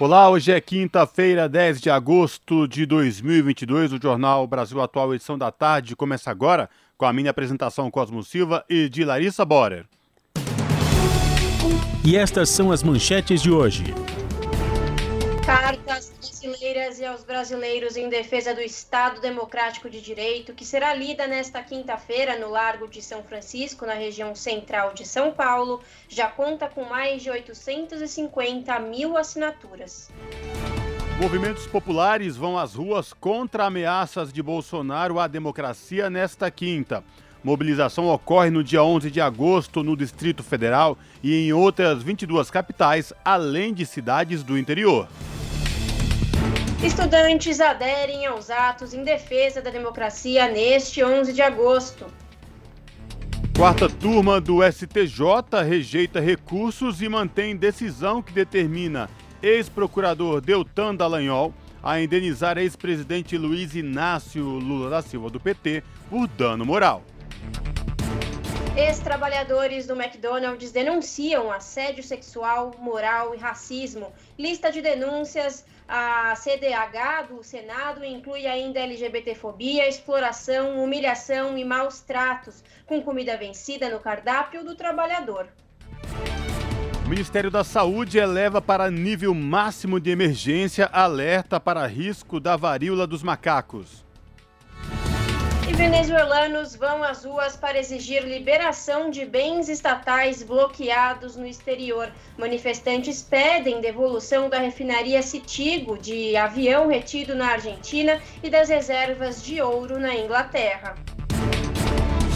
Olá, hoje é quinta-feira, 10 de agosto de 2022. O Jornal Brasil Atual, edição da tarde, começa agora com a minha apresentação Cosmo Silva e de Larissa Borer. E estas são as manchetes de hoje. Cartas brasileiras e aos brasileiros em defesa do Estado Democrático de Direito, que será lida nesta quinta-feira no Largo de São Francisco, na região central de São Paulo, já conta com mais de 850 mil assinaturas. Movimentos populares vão às ruas contra ameaças de Bolsonaro à democracia nesta quinta. Mobilização ocorre no dia 11 de agosto no Distrito Federal e em outras 22 capitais, além de cidades do interior. Estudantes aderem aos atos em defesa da democracia neste 11 de agosto. Quarta turma do STJ rejeita recursos e mantém decisão que determina ex-procurador Deltan Dallagnol a indenizar ex-presidente Luiz Inácio Lula da Silva do PT por dano moral. Ex-trabalhadores do McDonald's denunciam assédio sexual, moral e racismo. Lista de denúncias a CDH do Senado inclui ainda LGBTfobia, exploração, humilhação e maus tratos, com comida vencida no cardápio do trabalhador. O Ministério da Saúde eleva para nível máximo de emergência alerta para risco da varíola dos macacos. Venezuelanos vão às ruas para exigir liberação de bens estatais bloqueados no exterior. Manifestantes pedem devolução da refinaria Citigo, de avião retido na Argentina e das reservas de ouro na Inglaterra.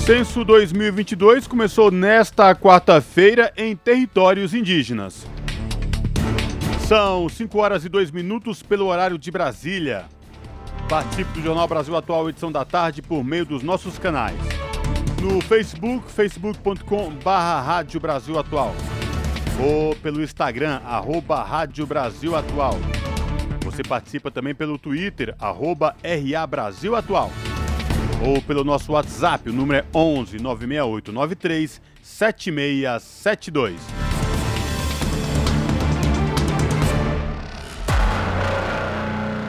Censo 2022 começou nesta quarta-feira em territórios indígenas. São 5 horas e 2 minutos pelo horário de Brasília. Participe do Jornal Brasil Atual, edição da tarde, por meio dos nossos canais. No Facebook, facebook.com Rádio Brasil Atual. Ou pelo Instagram, arroba Rádio Brasil Atual. Você participa também pelo Twitter, arroba RA Brasil Atual. Ou pelo nosso WhatsApp, o número é 11 968 93 7672.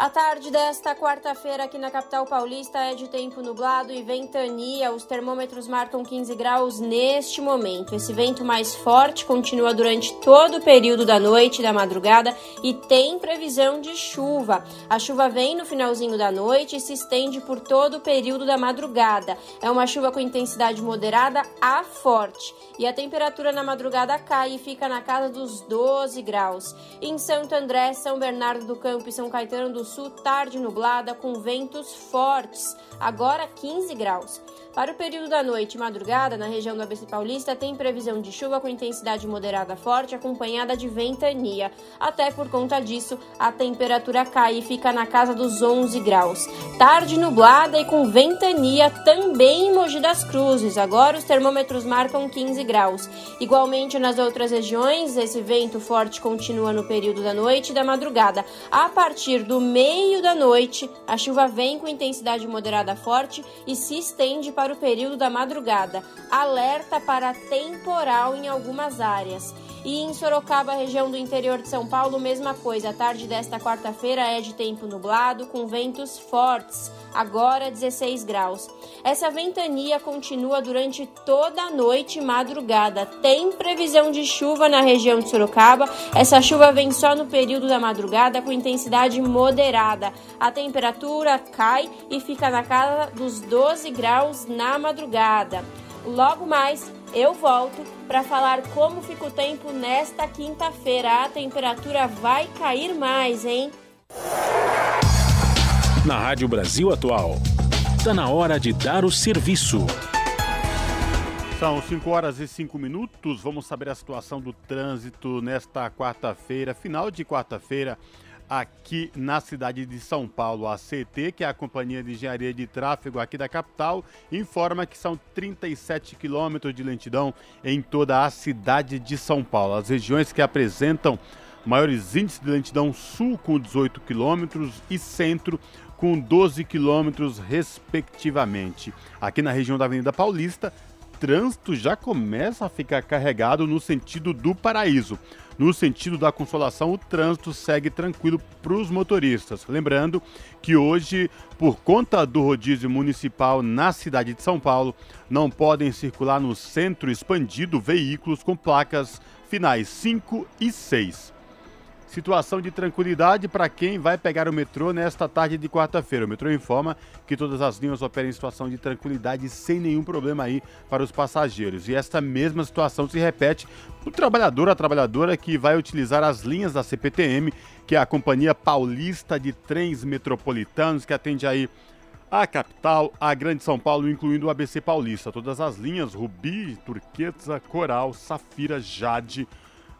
A tarde desta quarta-feira aqui na capital paulista é de tempo nublado e ventania. Os termômetros marcam 15 graus neste momento. Esse vento mais forte continua durante todo o período da noite e da madrugada e tem previsão de chuva. A chuva vem no finalzinho da noite e se estende por todo o período da madrugada. É uma chuva com intensidade moderada a forte. E a temperatura na madrugada cai e fica na casa dos 12 graus. Em Santo André, São Bernardo do Campo e São Caetano do Sul, tarde nublada com ventos fortes, agora 15 graus. Para o período da noite e madrugada, na região do ABC Paulista, tem previsão de chuva com intensidade moderada forte, acompanhada de ventania. Até por conta disso, a temperatura cai e fica na casa dos 11 graus. Tarde nublada e com ventania também em Mogi das Cruzes. Agora os termômetros marcam 15 graus. Igualmente nas outras regiões, esse vento forte continua no período da noite e da madrugada. A partir do meio da noite, a chuva vem com intensidade moderada forte e se estende para o período da madrugada. Alerta para temporal em algumas áreas. E em Sorocaba, região do interior de São Paulo, mesma coisa. A tarde desta quarta-feira é de tempo nublado, com ventos fortes, agora 16 graus. Essa ventania continua durante toda a noite e madrugada. Tem previsão de chuva na região de Sorocaba. Essa chuva vem só no período da madrugada, com intensidade moderada. A temperatura cai e fica na casa dos 12 graus na madrugada. Logo mais, eu volto para falar como fica o tempo nesta quinta-feira. A temperatura vai cair mais, hein? Na Rádio Brasil Atual. Está na hora de dar o serviço. São 5 horas e 5 minutos. Vamos saber a situação do trânsito nesta quarta-feira, final de quarta-feira, aqui na cidade de São Paulo. A CT, que é a Companhia de Engenharia de Tráfego aqui da capital, informa que são 37 quilômetros de lentidão em toda a cidade de São Paulo. As regiões que apresentam maiores índices de lentidão sul com 18 quilômetros e centro com 12 quilômetros, respectivamente. Aqui na região da Avenida Paulista, trânsito já começa a ficar carregado no sentido do paraíso. No sentido da consolação, o trânsito segue tranquilo para os motoristas. Lembrando que hoje, por conta do rodízio municipal na cidade de São Paulo, não podem circular no centro expandido veículos com placas finais 5 e 6. Situação de tranquilidade para quem vai pegar o metrô nesta tarde de quarta-feira. O metrô informa que todas as linhas operam em situação de tranquilidade sem nenhum problema aí para os passageiros. E esta mesma situação se repete para o trabalhador, a trabalhadora que vai utilizar as linhas da CPTM, que é a Companhia Paulista de Trens Metropolitanos, que atende aí a capital, a Grande São Paulo, incluindo o ABC Paulista. Todas as linhas Rubi, Turquesa, Coral, Safira, Jade,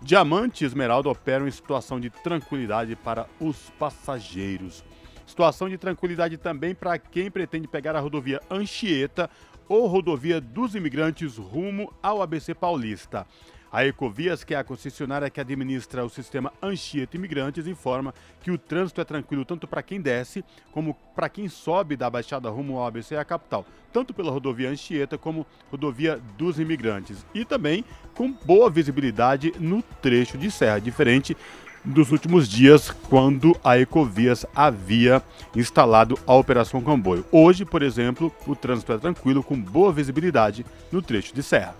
Diamante e Esmeralda operam em situação de tranquilidade para os passageiros. Situação de tranquilidade também para quem pretende pegar a rodovia Anchieta ou rodovia dos imigrantes rumo ao ABC Paulista. A Ecovias, que é a concessionária que administra o sistema Anchieta Imigrantes, informa que o trânsito é tranquilo tanto para quem desce como para quem sobe da Baixada rumo ao ABC a capital, tanto pela rodovia Anchieta como rodovia dos Imigrantes. E também com boa visibilidade no trecho de serra, diferente dos últimos dias, quando a Ecovias havia instalado a Operação Comboio. Hoje, por exemplo, o trânsito é tranquilo, com boa visibilidade no trecho de serra.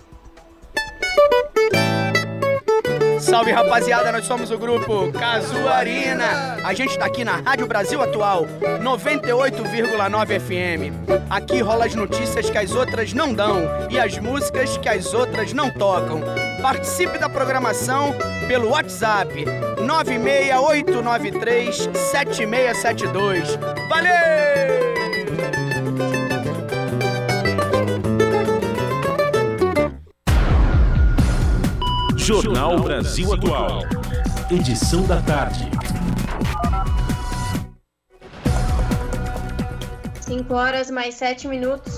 Salve rapaziada, nós somos o grupo Casuarina. A gente tá aqui na Rádio Brasil Atual, 98,9 FM. Aqui rola as notícias que as outras não dão e as músicas que as outras não tocam. Participe da programação pelo WhatsApp 96893 7672. Valeu! Jornal Brasil Atual. Edição da tarde. 5 horas mais 7 minutos.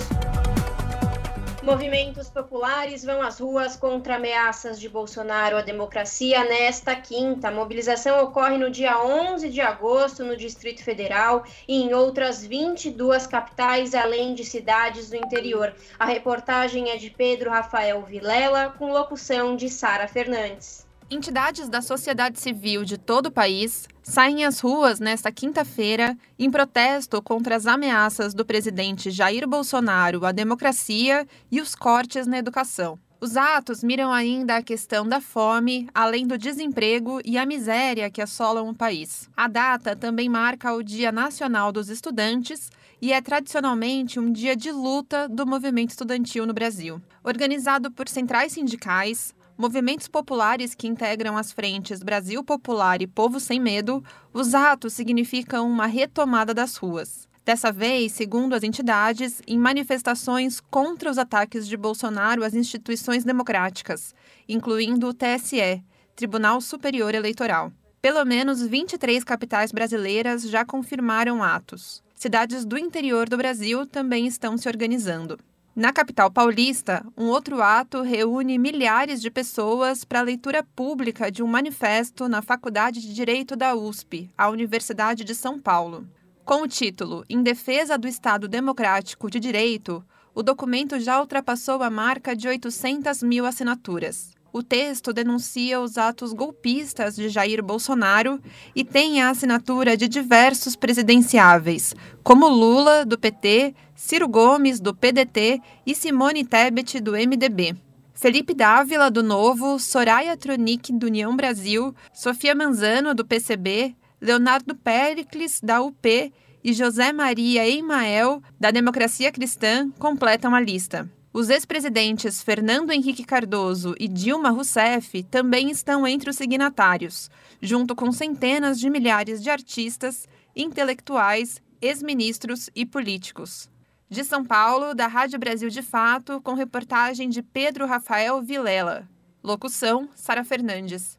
Movimentos populares vão às ruas contra ameaças de Bolsonaro à democracia nesta quinta. A mobilização ocorre no dia 11 de agosto no Distrito Federal e em outras 22 capitais, além de cidades do interior. A reportagem é de Pedro Rafael Vilela, com locução de Sara Fernandes. Entidades da sociedade civil de todo o país saem às ruas nesta quinta-feira em protesto contra as ameaças do presidente Jair Bolsonaro à democracia e os cortes na educação. Os atos miram ainda a questão da fome, além do desemprego e a miséria que assolam o país. A data também marca o Dia Nacional dos Estudantes e é tradicionalmente um dia de luta do movimento estudantil no Brasil. Organizado por centrais sindicais, movimentos populares que integram as frentes Brasil Popular e Povo Sem Medo, os atos significam uma retomada das ruas. Dessa vez, segundo as entidades, em manifestações contra os ataques de Bolsonaro às instituições democráticas, incluindo o TSE, Tribunal Superior Eleitoral. Pelo menos 23 capitais brasileiras já confirmaram atos. Cidades do interior do Brasil também estão se organizando. Na capital paulista, um outro ato reúne milhares de pessoas para a leitura pública de um manifesto na Faculdade de Direito da USP, a Universidade de São Paulo. Com o título Em Defesa do Estado Democrático de Direito, o documento já ultrapassou a marca de 800 mil assinaturas. O texto denuncia os atos golpistas de Jair Bolsonaro e tem a assinatura de diversos presidenciáveis, como Lula, do PT, Ciro Gomes, do PDT e Simone Tebet, do MDB. Felipe Dávila, do Novo, Soraya Tronic, do União Brasil, Sofia Manzano, do PCB, Leonardo Pericles, da UP e José Maria Eimael, da Democracia Cristã, completam a lista. Os ex-presidentes Fernando Henrique Cardoso e Dilma Rousseff também estão entre os signatários, junto com centenas de milhares de artistas, intelectuais, ex-ministros e políticos. De São Paulo, da Rádio Brasil de Fato, com reportagem de Pedro Rafael Vilela. Locução: Sara Fernandes.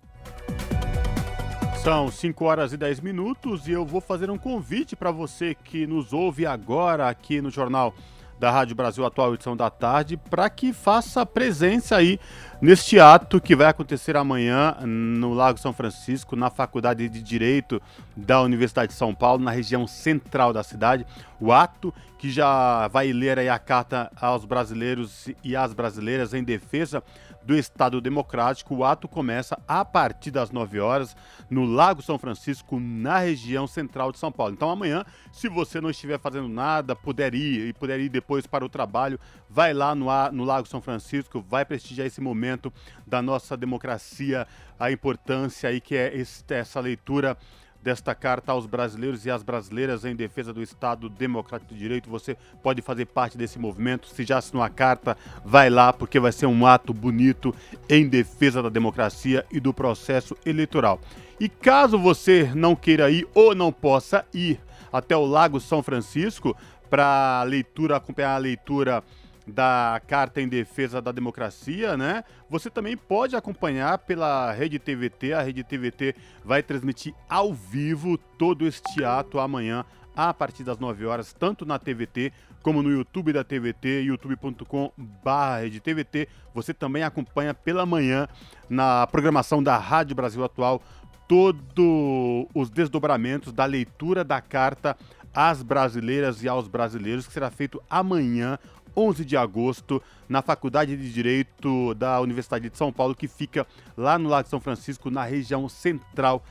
São 5 horas e 10 minutos e eu vou fazer um convite para você que nos ouve agora aqui no Jornal da Rádio Brasil Atual, edição da tarde, para que faça presença aí neste ato que vai acontecer amanhã no Lago São Francisco, na Faculdade de Direito da Universidade de São Paulo, na região central da cidade. O ato que já vai ler aí a carta aos brasileiros e às brasileiras em defesa do Estado Democrático. O ato começa a partir das 9 horas no Lago São Francisco, na região central de São Paulo. Então amanhã, se você não estiver fazendo nada, puder ir e puder ir depois para o trabalho, vai lá no, no Lago São Francisco, vai prestigiar esse momento da nossa democracia, a importância aí que é essa leitura desta carta aos brasileiros e às brasileiras em defesa do Estado Democrático de Direito. Você pode fazer parte desse movimento. Se já assinou a carta, vai lá, porque vai ser um ato bonito em defesa da democracia e do processo eleitoral. E caso você não queira ir ou não possa ir até o Lago São Francisco para leitura, acompanhar a leitura da Carta em Defesa da Democracia, né? Você também pode acompanhar pela Rede TVT. A Rede TVT vai transmitir ao vivo todo este ato amanhã a partir das 9 horas, tanto na TVT como no YouTube da TVT, youtube.com/redtvt. Você também acompanha pela manhã na programação da Rádio Brasil Atual todos os desdobramentos da leitura da carta às brasileiras e aos brasileiros que será feito amanhã 11 de agosto, na Faculdade de Direito da Universidade de São Paulo, que fica lá no Lago São Francisco, na região central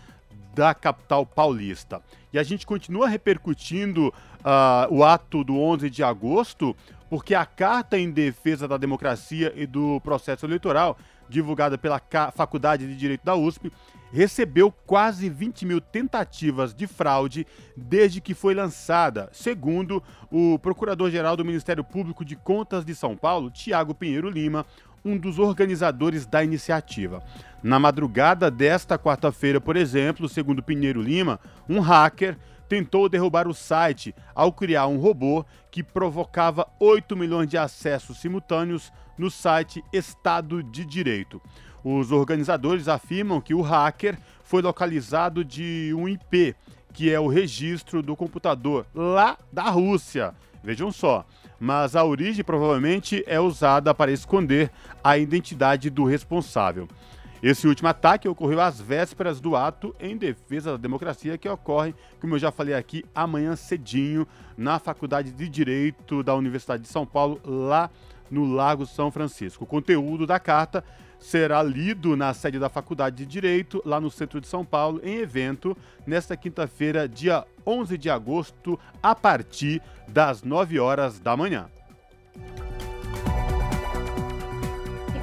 da capital paulista. E a gente continua repercutindo uh, o ato do 11 de agosto, porque a Carta em Defesa da Democracia e do Processo Eleitoral, divulgada pela Faculdade de Direito da USP, recebeu quase 20 mil tentativas de fraude desde que foi lançada, segundo o Procurador-Geral do Ministério Público de Contas de São Paulo, Tiago Pinheiro Lima, um dos organizadores da iniciativa. Na madrugada desta quarta-feira, por exemplo, segundo Pinheiro Lima, um hacker tentou derrubar o site ao criar um robô que provocava 8 milhões de acessos simultâneos no site Estado de Direito. Os organizadores afirmam que o hacker foi localizado de um IP, que é o registro do computador lá da Rússia. Vejam só. Mas a origem provavelmente é usada para esconder a identidade do responsável. Esse último ataque ocorreu às vésperas do ato em defesa da democracia que ocorre, como eu já falei aqui, amanhã cedinho na Faculdade de Direito da Universidade de São Paulo, lá no Lago São Francisco. O conteúdo da carta será lido na sede da Faculdade de Direito, lá no centro de São Paulo, em evento, nesta quinta-feira, dia 11 de agosto, a partir das 9 horas da manhã.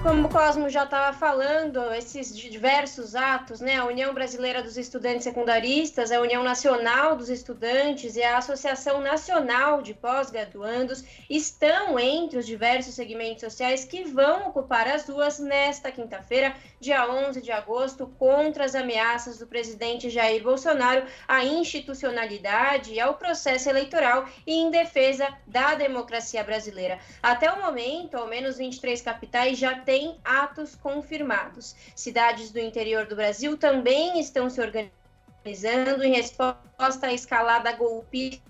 Como o Cosmo já estava falando, esses diversos atos, né? A União Brasileira dos Estudantes Secundaristas, a União Nacional dos Estudantes e a Associação Nacional de Pós-Graduandos estão entre os diversos segmentos sociais que vão ocupar as ruas nesta quinta-feira, dia 11 de agosto, contra as ameaças do presidente Jair Bolsonaro à institucionalidade e ao processo eleitoral e em defesa da democracia brasileira. Até o momento, ao menos 23 capitais já têm atos confirmados. Cidades do interior do Brasil também estão se organizando em resposta à escalada golpista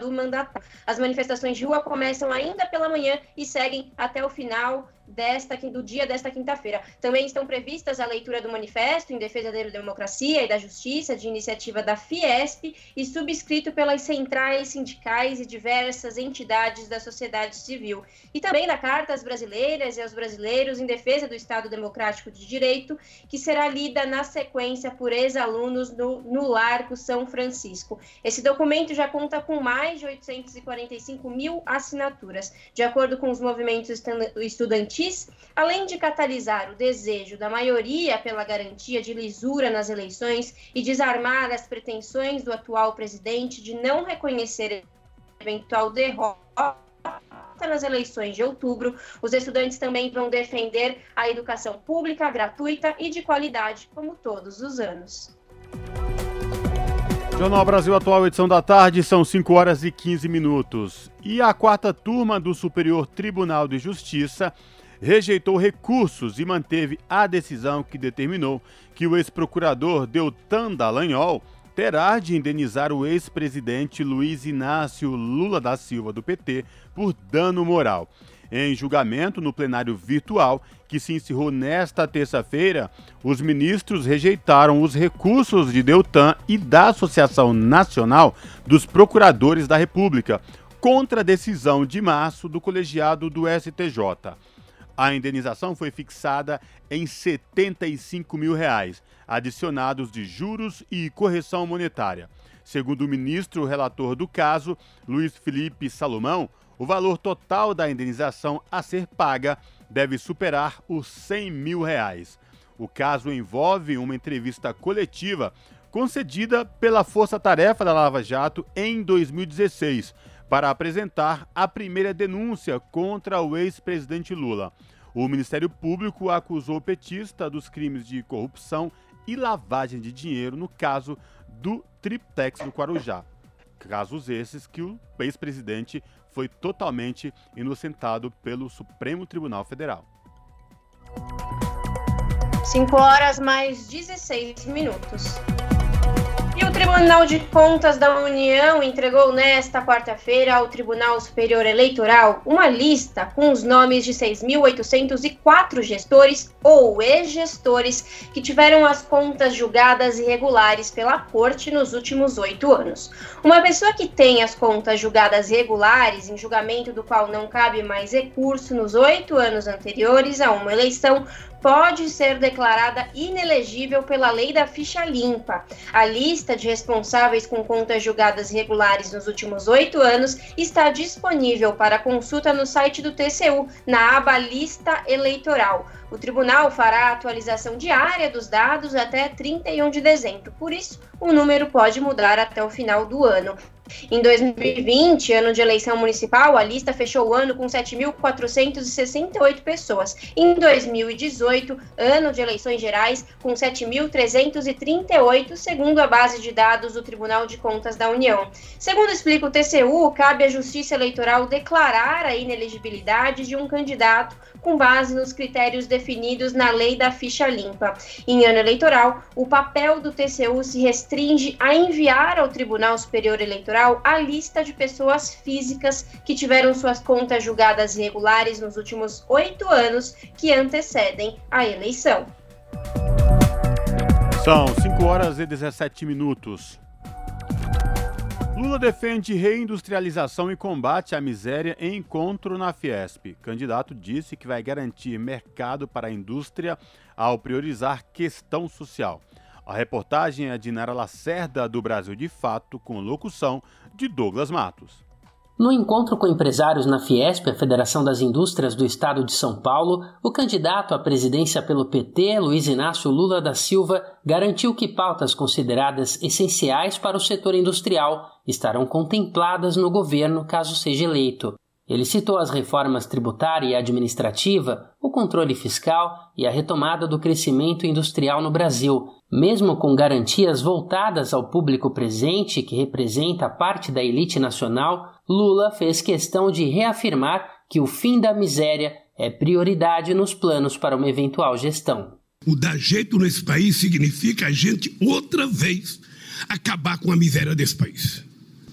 do mandatário. As manifestações de rua começam ainda pela manhã e seguem até o final desta, do dia desta quinta-feira. Também estão previstas a leitura do manifesto em defesa da democracia e da justiça, de iniciativa da Fiesp e subscrito pelas centrais sindicais e diversas entidades da sociedade civil. E também da Carta às Brasileiras e aos Brasileiros em defesa do Estado Democrático de Direito, que será lida na sequência por ex-alunos no, no Largo São Francisco. Esse documento já conta com mais de 845 mil assinaturas. De acordo com os movimentos estudantis, além de catalisar o desejo da maioria pela garantia de lisura nas eleições e desarmar as pretensões do atual presidente de não reconhecer eventual derrota nas eleições de outubro, os estudantes também vão defender a educação pública, gratuita e de qualidade, como todos os anos. Jornal Brasil Atual, edição da tarde, são 5 horas e 15 minutos. E a quarta turma do Superior Tribunal de Justiça rejeitou recursos e manteve a decisão que determinou que o ex-procurador Deltan Dallagnol terá de indenizar o ex-presidente Luiz Inácio Lula da Silva do PT por dano moral. Em julgamento no plenário virtual, que se encerrou nesta terça-feira, os ministros rejeitaram os recursos de Deltan e da Associação Nacional dos Procuradores da República contra a decisão de março do colegiado do STJ. A indenização foi fixada em 75 mil reais, adicionados de juros e correção monetária. Segundo o ministro relator do caso, Luiz Felipe Salomão, o valor total da indenização a ser paga deve superar os 100 mil reais. O caso envolve uma entrevista coletiva concedida pela Força Tarefa da Lava Jato em 2016 para apresentar a primeira denúncia contra o ex-presidente Lula. O Ministério Público acusou o petista dos crimes de corrupção e lavagem de dinheiro no caso do Triplex do Guarujá. Casos esses que o ex-presidente foi totalmente inocentado pelo Supremo Tribunal Federal. 5 horas mais 16 minutos. E o Tribunal de Contas da União entregou nesta quarta-feira ao Tribunal Superior Eleitoral uma lista com os nomes de 6.804 gestores ou ex-gestores que tiveram as contas julgadas irregulares pela Corte nos últimos oito anos. Uma pessoa que tem as contas julgadas irregulares, em julgamento do qual não cabe mais recurso nos oito anos anteriores a uma eleição, pode ser declarada inelegível pela lei da ficha limpa. A lista de responsáveis com contas julgadas regulares nos últimos oito anos está disponível para consulta no site do TCU, na aba Lista Eleitoral. O tribunal fará a atualização diária dos dados até 31 de dezembro, por isso, o número pode mudar até o final do ano. Em 2020, ano de eleição municipal, a lista fechou o ano com 7.468 pessoas. Em 2018, ano de eleições gerais, com 7.338, segundo a base de dados do Tribunal de Contas da União. Segundo explica o TCU, cabe à Justiça Eleitoral declarar a inelegibilidade de um candidato com base nos critérios definidos na lei da ficha limpa. Em ano eleitoral, o papel do TCU se restringe a enviar ao Tribunal Superior Eleitoral a lista de pessoas físicas que tiveram suas contas julgadas irregulares nos últimos oito anos que antecedem a eleição. São 5 horas e 17 minutos. Lula defende reindustrialização e combate à miséria em encontro na Fiesp. Candidato disse que vai garantir mercado para a indústria ao priorizar questão social. A reportagem é de Nara Lacerda, do Brasil de Fato, com locução de Douglas Matos. No encontro com empresários na Fiesp, a Federação das Indústrias do Estado de São Paulo, o candidato à presidência pelo PT, Luiz Inácio Lula da Silva, garantiu que pautas consideradas essenciais para o setor industrial estarão contempladas no governo caso seja eleito. Ele citou as reformas tributária e administrativa, o controle fiscal e a retomada do crescimento industrial no Brasil, mesmo com garantias voltadas ao público presente, que representa parte da elite nacional, Lula fez questão de reafirmar que o fim da miséria é prioridade nos planos para uma eventual gestão. O dar jeito nesse país significa a gente outra vez acabar com a miséria desse país.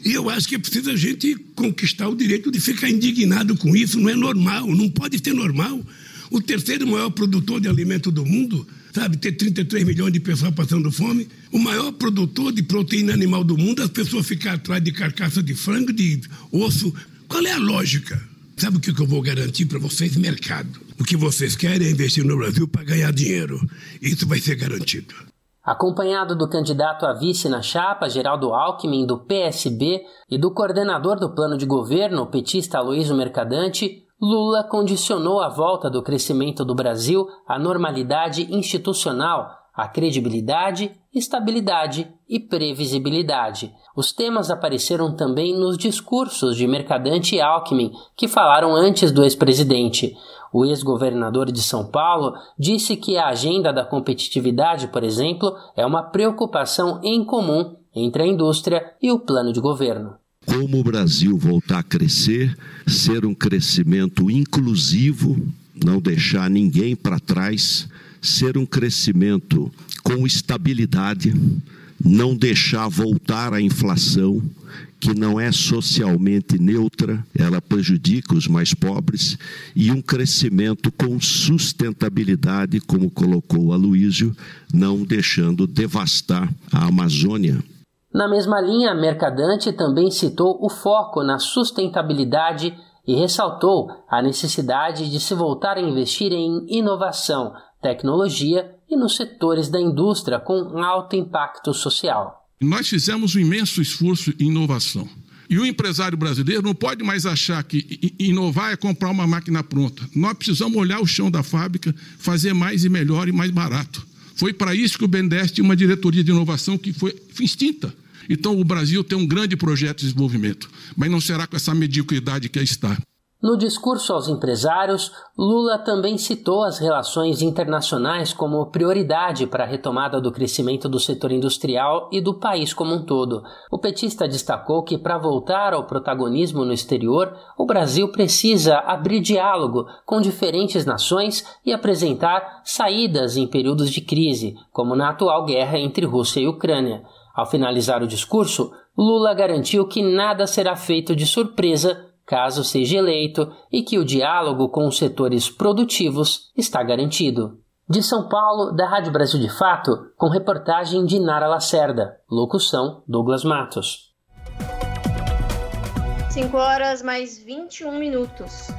E eu acho que é preciso a gente conquistar o direito de ficar indignado com isso. Não é normal, não pode ser normal. O terceiro maior produtor de alimento do mundo, sabe, ter 33 milhões de pessoas passando fome. O maior produtor de proteína animal do mundo, as pessoas ficam atrás de carcaça de frango, de osso. Qual é a lógica? Sabe o que eu vou garantir para vocês? Mercado. O que vocês querem é investir no Brasil para ganhar dinheiro. Isso vai ser garantido. Acompanhado do candidato a vice na chapa, Geraldo Alckmin, do PSB, e do coordenador do plano de governo, o petista Aloysio Mercadante, Lula condicionou a volta do crescimento do Brasil à normalidade institucional, à credibilidade, estabilidade e previsibilidade. Os temas apareceram também nos discursos de Mercadante e Alckmin, que falaram antes do ex-presidente. O ex-governador de São Paulo disse que a agenda da competitividade, por exemplo, é uma preocupação em comum entre a indústria e o plano de governo. Como o Brasil voltar a crescer, ser um crescimento inclusivo, não deixar ninguém para trás, ser um crescimento com estabilidade, não deixar voltar a inflação, que não é socialmente neutra, ela prejudica os mais pobres, e um crescimento com sustentabilidade, como colocou Aloísio, não deixando devastar a Amazônia. Na mesma linha, Mercadante também citou o foco na sustentabilidade e ressaltou a necessidade de se voltar a investir em inovação, tecnologia e nos setores da indústria com alto impacto social. Nós fizemos um imenso esforço em inovação. E o empresário brasileiro não pode mais achar que inovar é comprar uma máquina pronta. Nós precisamos olhar o chão da fábrica, fazer mais e melhor e mais barato. Foi para isso que o BNDES tinha uma diretoria de inovação que foi extinta. Então o Brasil tem um grande projeto de desenvolvimento, mas não será com essa mediocridade que está. No discurso aos empresários, Lula também citou as relações internacionais como prioridade para a retomada do crescimento do setor industrial e do país como um todo. O petista destacou que, para voltar ao protagonismo no exterior, o Brasil precisa abrir diálogo com diferentes nações e apresentar saídas em períodos de crise, como na atual guerra entre Rússia e Ucrânia. Ao finalizar o discurso, Lula garantiu que nada será feito de surpresa caso seja eleito, e que o diálogo com os setores produtivos está garantido. De São Paulo, da Rádio Brasil de Fato, com reportagem de Nara Lacerda. Locução: Douglas Matos. 5 horas mais 21 minutos.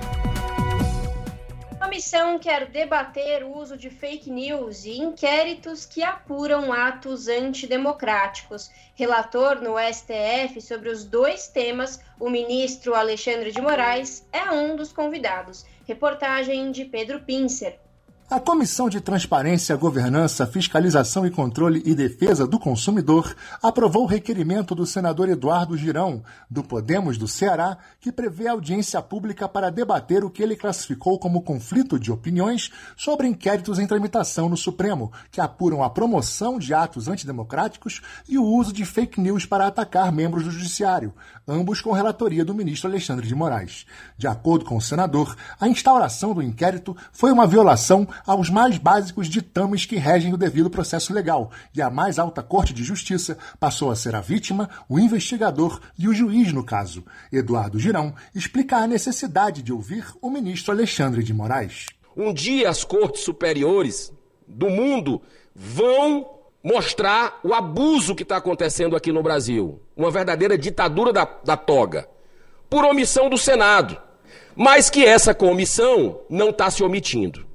Comissão quer debater o uso de fake news e inquéritos que apuram atos antidemocráticos. Relator no STF sobre os dois temas, o ministro Alexandre de Moraes é um dos convidados. Reportagem de Pedro Pincer. A Comissão de Transparência, Governança, Fiscalização e Controle e Defesa do Consumidor aprovou o requerimento do senador Eduardo Girão, do Podemos do Ceará, que prevê audiência pública para debater o que ele classificou como conflito de opiniões sobre inquéritos em tramitação no Supremo, que apuram a promoção de atos antidemocráticos e o uso de fake news para atacar membros do Judiciário, ambos com relatoria do ministro Alexandre de Moraes. De acordo com o senador, a instauração do inquérito foi uma violação aos mais básicos ditames que regem o devido processo legal, e a mais alta Corte de Justiça passou a ser a vítima, o investigador e o juiz no caso. Eduardo Girão explica a necessidade de ouvir o ministro Alexandre de Moraes. Um dia as cortes superiores do mundo vão mostrar o abuso que está acontecendo aqui no Brasil. Uma verdadeira ditadura da, da toga. Por omissão do Senado. Mas que essa comissão não está se omitindo.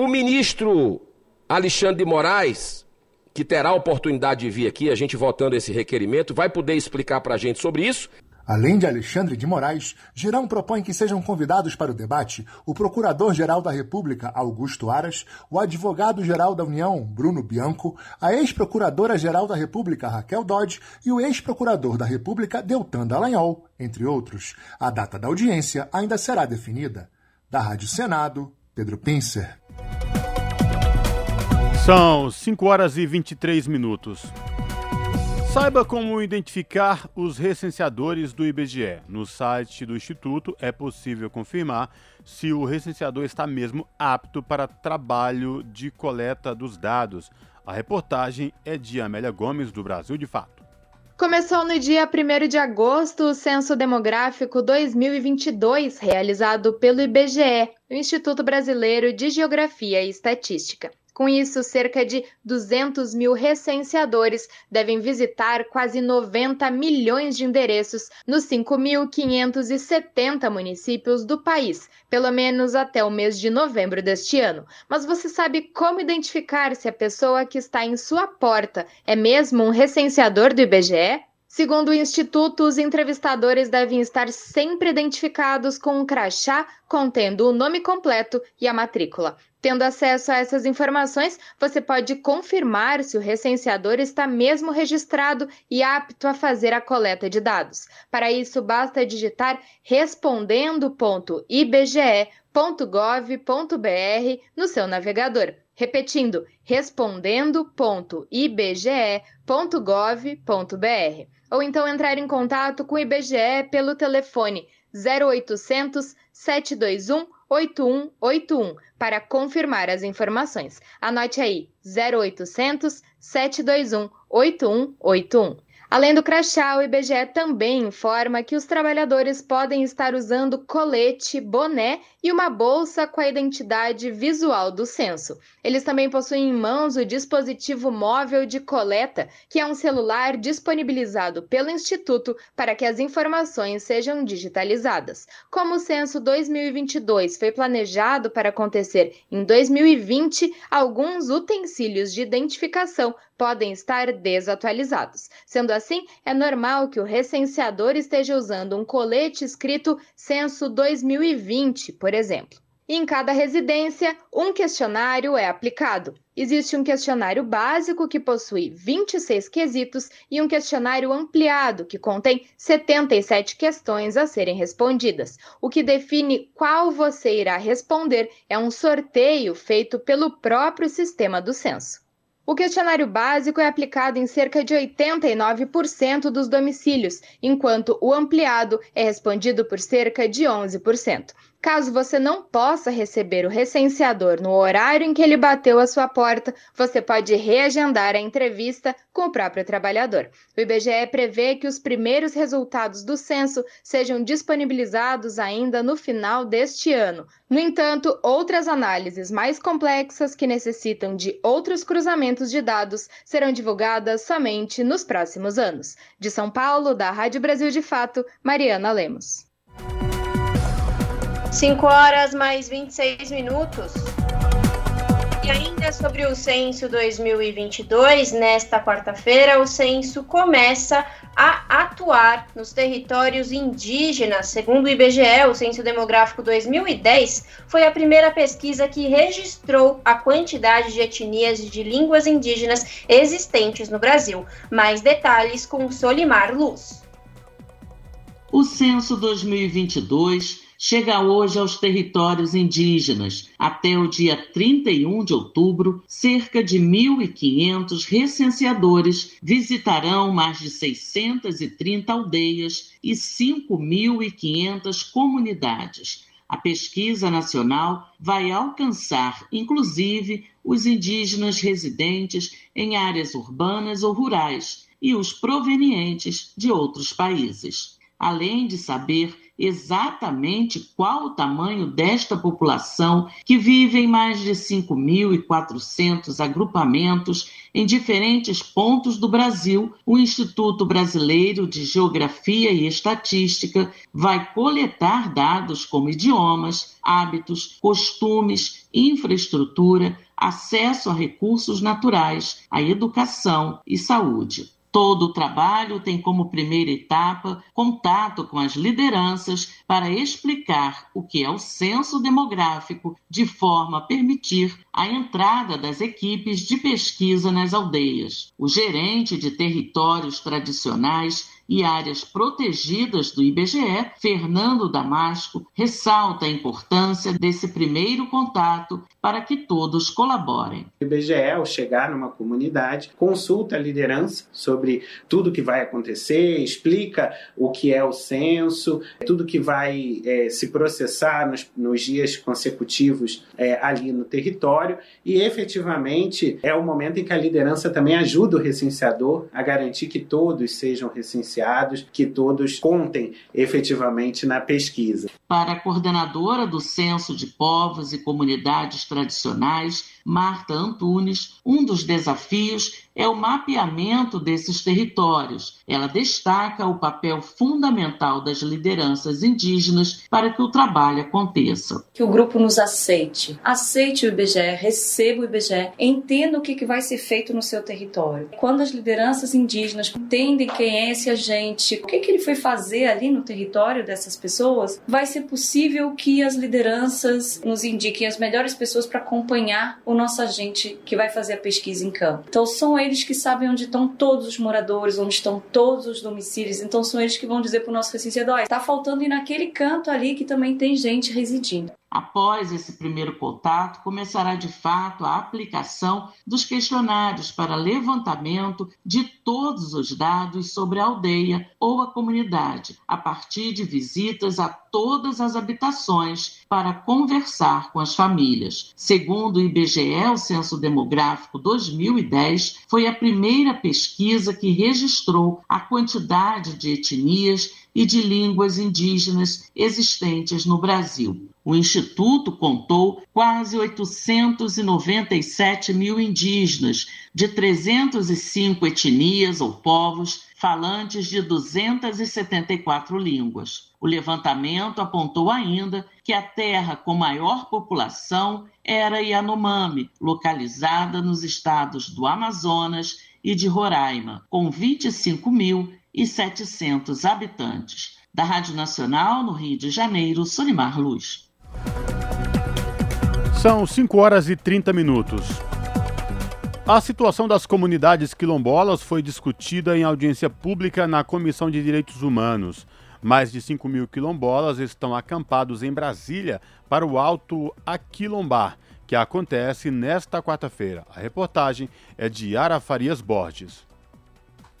O ministro Alexandre de Moraes, que terá a oportunidade de vir aqui, a gente votando esse requerimento, vai poder explicar para a gente sobre isso. Além de Alexandre de Moraes, Girão propõe que sejam convidados para o debate o Procurador-Geral da República, Augusto Aras, o Advogado-Geral da União, Bruno Bianco, a ex-Procuradora-Geral da República, Raquel Dodge, e o ex-Procurador da República, Deltan Dallagnol, entre outros. A data da audiência ainda será definida. Da Rádio Senado, Pedro Pincer. São 5 horas e 23 minutos. Saiba como identificar os recenseadores do IBGE. No site do Instituto é possível confirmar se o recenseador está mesmo apto para trabalho de coleta dos dados. A reportagem é de Amélia Gomes, do Brasil de Fato. Começou no dia 1 de agosto o Censo Demográfico 2022, realizado pelo IBGE, o Instituto Brasileiro de Geografia e Estatística. Com isso, cerca de 200 mil recenseadores devem visitar quase 90 milhões de endereços nos 5.570 municípios do país, pelo menos até o mês de novembro deste ano. Mas você sabe como identificar se a pessoa que está em sua porta é mesmo um recenseador do IBGE? Segundo o Instituto, os entrevistadores devem estar sempre identificados com um crachá contendo o nome completo e a matrícula. Tendo acesso a essas informações, você pode confirmar se o recenseador está mesmo registrado e apto a fazer a coleta de dados. Para isso, basta digitar respondendo.ibge.gov.br no seu navegador. Repetindo, respondendo.ibge.gov.br. Ou então entrar em contato com o IBGE pelo telefone 0800 721 8181 para confirmar as informações. Anote aí: 0800 721 8181. Além do crachá, o IBGE também informa que os trabalhadores podem estar usando colete, boné e uma bolsa com a identidade visual do censo. Eles também possuem em mãos o dispositivo móvel de coleta, que é um celular disponibilizado pelo Instituto para que as informações sejam digitalizadas. Como o censo 2022 foi planejado para acontecer em 2020, alguns utensílios de identificação podem estar desatualizados. Sendo assim, é normal que o recenseador esteja usando um colete escrito Censo 2020, por exemplo. Em cada residência, um questionário é aplicado. Existe um questionário básico que possui 26 quesitos e um questionário ampliado que contém 77 questões a serem respondidas. O que define qual você irá responder é um sorteio feito pelo próprio sistema do censo. O questionário básico é aplicado em cerca de 89% dos domicílios, enquanto o ampliado é respondido por cerca de 11%. Caso você não possa receber o recenseador no horário em que ele bateu a sua porta, você pode reagendar a entrevista com o próprio trabalhador. O IBGE prevê que os primeiros resultados do censo sejam disponibilizados ainda no final deste ano. No entanto, outras análises mais complexas que necessitam de outros cruzamentos de dados serão divulgadas somente nos próximos anos. De São Paulo, da Rádio Brasil de Fato, Mariana Lemos. 5 horas mais 26 minutos. E ainda sobre o censo 2022, nesta quarta-feira, o censo começa a atuar nos territórios indígenas. Segundo o IBGE, o Censo Demográfico 2010 foi a primeira pesquisa que registrou a quantidade de etnias e de línguas indígenas existentes no Brasil. Mais detalhes com Solimar Luz. O censo 2022 chega hoje aos territórios indígenas. Até o dia 31 de outubro, cerca de 1.500 recenseadores visitarão mais de 630 aldeias e 5.500 comunidades. A pesquisa nacional vai alcançar, inclusive, os indígenas residentes em áreas urbanas ou rurais e os provenientes de outros países. Além de saber exatamente qual o tamanho desta população que vive em mais de 5.400 agrupamentos em diferentes pontos do Brasil, o Instituto Brasileiro de Geografia e Estatística vai coletar dados como idiomas, hábitos, costumes, infraestrutura, acesso a recursos naturais, a educação e saúde. Todo o trabalho tem como primeira etapa contato com as lideranças para explicar o que é o censo demográfico, de forma a permitir a entrada das equipes de pesquisa nas aldeias. O gerente de territórios tradicionais e áreas protegidas do IBGE, Fernando Damasco, ressalta a importância desse primeiro contato para que todos colaborem. O IBGE, ao chegar numa comunidade, consulta a liderança sobre tudo que vai acontecer, explica o que é o censo, tudo que vai é, se processar nos, nos dias consecutivos é, ali no território e efetivamente é o momento em que a liderança também ajuda o recenseador a garantir que todos sejam recenseados, que todos contem efetivamente na pesquisa. Para a coordenadora do Censo de Povos e Comunidades Tradicionais, Marta Antunes, um dos desafios é o mapeamento desses territórios. Ela destaca o papel fundamental das lideranças indígenas para que o trabalho aconteça. Que o grupo nos aceite, aceite o IBGE, receba o IBGE, entenda o que vai ser feito no seu território. Quando as lideranças indígenas entendem quem é esse agente, o que, que ele foi fazer ali no território dessas pessoas, vai ser possível que as lideranças nos indiquem as melhores pessoas para acompanhar o nosso agente que vai fazer a pesquisa em campo. Então são eles que sabem onde estão todos os moradores, onde estão todos os domicílios. Então são eles que vão dizer para o nosso recenseador: está faltando ir naquele canto ali que também tem gente residindo. Após esse primeiro contato, começará de fato a aplicação dos questionários para levantamento de todos os dados sobre a aldeia ou a comunidade, a partir de visitas a todas as habitações para conversar com as famílias. Segundo o IBGE, o Censo Demográfico 2010 foi a primeira pesquisa que registrou a quantidade de etnias e de línguas indígenas existentes no Brasil. O Instituto contou quase 897 mil indígenas de 305 etnias ou povos falantes de 274 línguas. O levantamento apontou ainda que a terra com maior população era Yanomami, localizada nos estados do Amazonas e de Roraima, com 25 mil e 700 habitantes. Da Rádio Nacional, no Rio de Janeiro, Solimar Luz. São 5 horas e 30 minutos. A situação das comunidades quilombolas foi discutida em audiência pública na Comissão de Direitos Humanos. Mais de 5 mil quilombolas estão acampados em Brasília para o Alto Aquilombar, que acontece nesta quarta-feira. A reportagem é de Ara Farias Borges.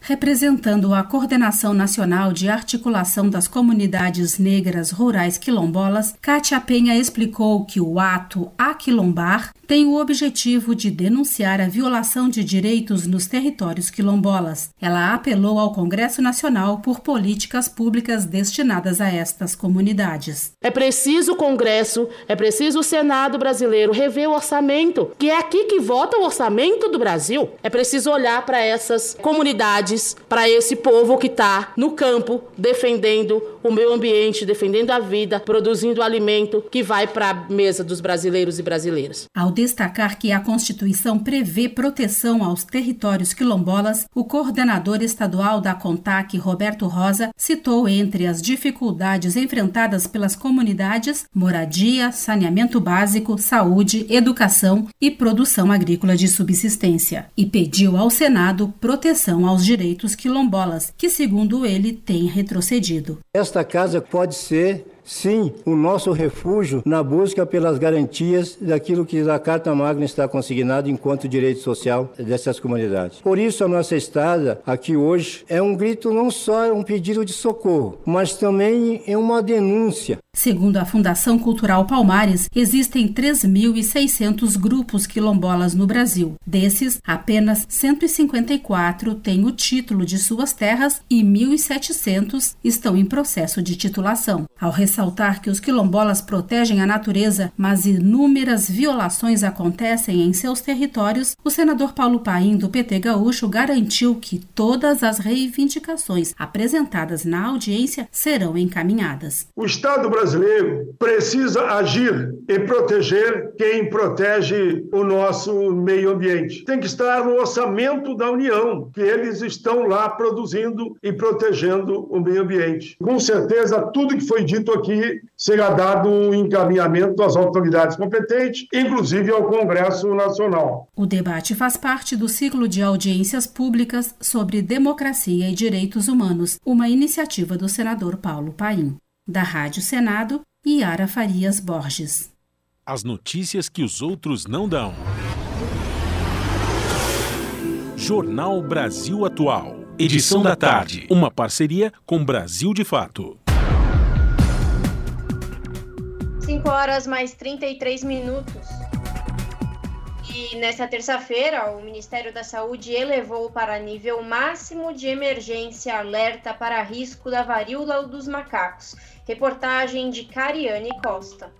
Representando a Coordenação Nacional de Articulação das Comunidades Negras Rurais Quilombolas, Kátia Penha explicou que o ato Aquilombar tem o objetivo de denunciar a violação de direitos nos territórios quilombolas. Ela apelou ao Congresso Nacional por políticas públicas destinadas a estas comunidades. É preciso o Congresso, é preciso o Senado brasileiro rever o orçamento, que é aqui que vota o orçamento do Brasil. É preciso olhar para essas comunidades para esse povo que está no campo defendendo o meio ambiente, defendendo a vida, produzindo alimento que vai para a mesa dos brasileiros e brasileiras. Ao destacar que a Constituição prevê proteção aos territórios quilombolas, o coordenador estadual da CONTAC, Roberto Rosa, citou entre as dificuldades enfrentadas pelas comunidades moradia, saneamento básico, saúde, educação e produção agrícola de subsistência e pediu ao Senado proteção aos direitos direitos quilombolas, que, segundo ele, tem retrocedido. Esta casa pode ser sim, o nosso refúgio na busca pelas garantias daquilo que a Carta Magna está consignado enquanto direito social dessas comunidades. Por isso, a nossa estada aqui hoje é um grito não só um pedido de socorro, mas também é uma denúncia. Segundo a Fundação Cultural Palmares, existem 3.600 grupos quilombolas no Brasil. Desses, apenas 154 têm o título de suas terras e 1.700 estão em processo de titulação. Ao ressaltar que os quilombolas protegem a natureza, mas inúmeras violações acontecem em seus territórios, o senador Paulo Paim, do PT Gaúcho, garantiu que todas as reivindicações apresentadas na audiência serão encaminhadas. O Estado brasileiro precisa agir e proteger quem protege o nosso meio ambiente. Tem que estar no orçamento da União, que eles estão lá produzindo e protegendo o meio ambiente. Com certeza, tudo que foi dito aqui que será dado um encaminhamento às autoridades competentes, inclusive ao Congresso Nacional. O debate faz parte do ciclo de audiências públicas sobre democracia e direitos humanos, uma iniciativa do senador Paulo Paim. Da Rádio Senado, Yara Farias Borges. As notícias que os outros não dão. Jornal Brasil Atual. Edição da tarde. Uma parceria com Brasil de Fato. 5 horas mais 33 minutos. E nesta terça-feira, o Ministério da Saúde elevou para nível máximo de emergência alerta para risco da varíola dos macacos. Reportagem de Cariane Costa.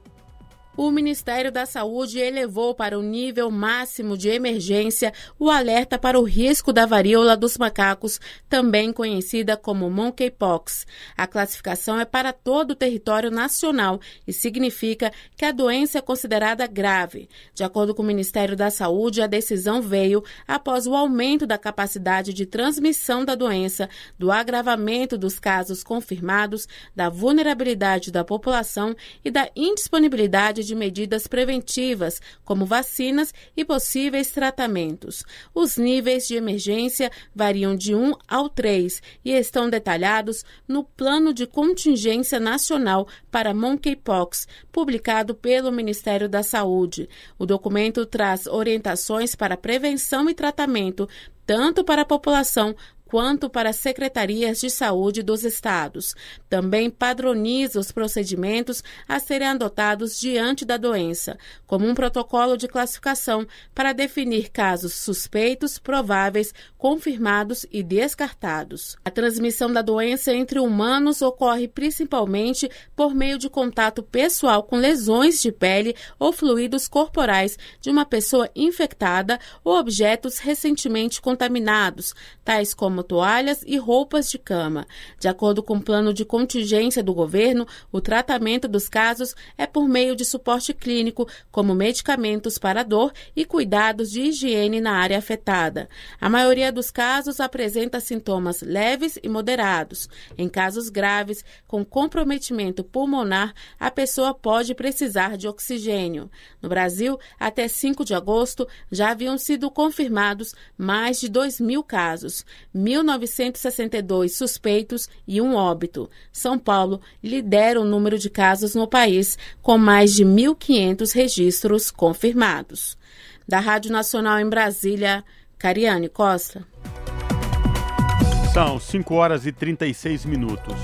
O Ministério da Saúde elevou para o nível máximo de emergência o alerta para o risco da varíola dos macacos, também conhecida como monkeypox. A classificação é para todo o território nacional e significa que a doença é considerada grave. De acordo com o Ministério da Saúde, a decisão veio após o aumento da capacidade de transmissão da doença, do agravamento dos casos confirmados, da vulnerabilidade da população e da indisponibilidade de medidas preventivas, como vacinas e possíveis tratamentos. Os níveis de emergência variam de 1 ao 3 e estão detalhados no Plano de Contingência Nacional para Monkeypox, publicado pelo Ministério da Saúde. O documento traz orientações para prevenção e tratamento tanto para a população quanto para as secretarias de saúde dos estados. Também padroniza os procedimentos a serem adotados diante da doença, como um protocolo de classificação para definir casos suspeitos, prováveis, confirmados e descartados. A transmissão da doença entre humanos ocorre principalmente por meio de contato pessoal com lesões de pele ou fluidos corporais de uma pessoa infectada ou objetos recentemente contaminados, tais como como toalhas e roupas de cama. De acordo com o plano de contingência do governo, o tratamento dos casos é por meio de suporte clínico, como medicamentos para dor e cuidados de higiene na área afetada. A maioria dos casos apresenta sintomas leves e moderados. Em casos graves, com comprometimento pulmonar, a pessoa pode precisar de oxigênio. No Brasil, até 5 de agosto, já haviam sido confirmados mais de 2 mil casos. 1.962 suspeitos e um óbito. São Paulo lidera o número de casos no país, com mais de 1.500 registros confirmados. Da Rádio Nacional em Brasília, Cariane Costa. São 5 horas e 36 minutos.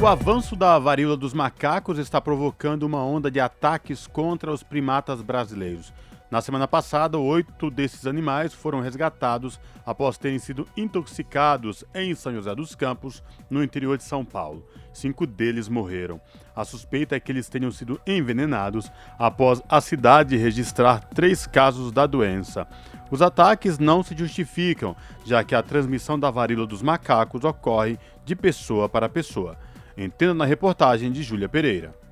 O avanço da varíola dos macacos está provocando uma onda de ataques contra os primatas brasileiros. Na semana passada, oito desses animais foram resgatados após terem sido intoxicados em São José dos Campos, no interior de São Paulo. Cinco deles morreram. A suspeita é que eles tenham sido envenenados após a cidade registrar três casos da doença. Os ataques não se justificam, já que a transmissão da varíola dos macacos ocorre de pessoa para pessoa. Entenda na reportagem de Júlia Pereira.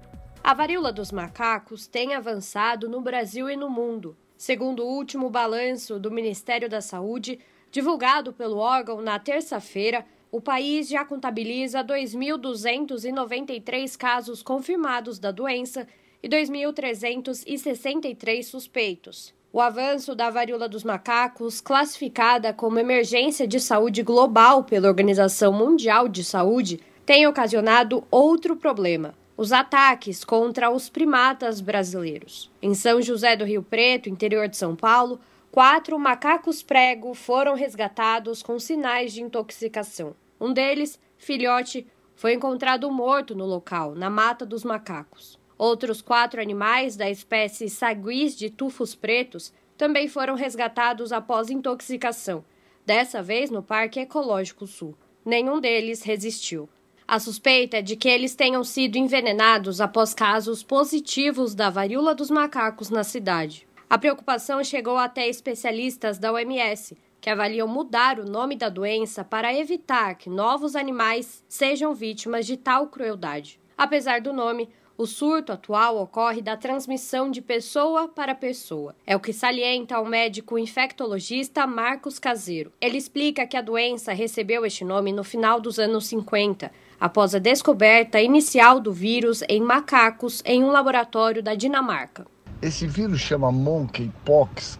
A varíola dos macacos tem avançado no Brasil e no mundo. Segundo o último balanço do Ministério da Saúde, divulgado pelo órgão na terça-feira, o país já contabiliza 2.293 casos confirmados da doença e 2.363 suspeitos. O avanço da varíola dos macacos, classificada como emergência de saúde global pela Organização Mundial de Saúde, tem ocasionado outro problema os ataques contra os primatas brasileiros. Em São José do Rio Preto, interior de São Paulo, quatro macacos prego foram resgatados com sinais de intoxicação. Um deles, filhote, foi encontrado morto no local, na mata dos macacos. Outros quatro animais da espécie saguis de tufos pretos também foram resgatados após intoxicação, dessa vez no Parque Ecológico Sul. Nenhum deles resistiu. A suspeita é de que eles tenham sido envenenados após casos positivos da varíola dos macacos na cidade. A preocupação chegou até especialistas da OMS, que avaliam mudar o nome da doença para evitar que novos animais sejam vítimas de tal crueldade. Apesar do nome, o surto atual ocorre da transmissão de pessoa para pessoa. É o que salienta o médico infectologista Marcos Caseiro. Ele explica que a doença recebeu este nome no final dos anos 50, após a descoberta inicial do vírus em macacos em um laboratório da Dinamarca. Esse vírus chama monkeypox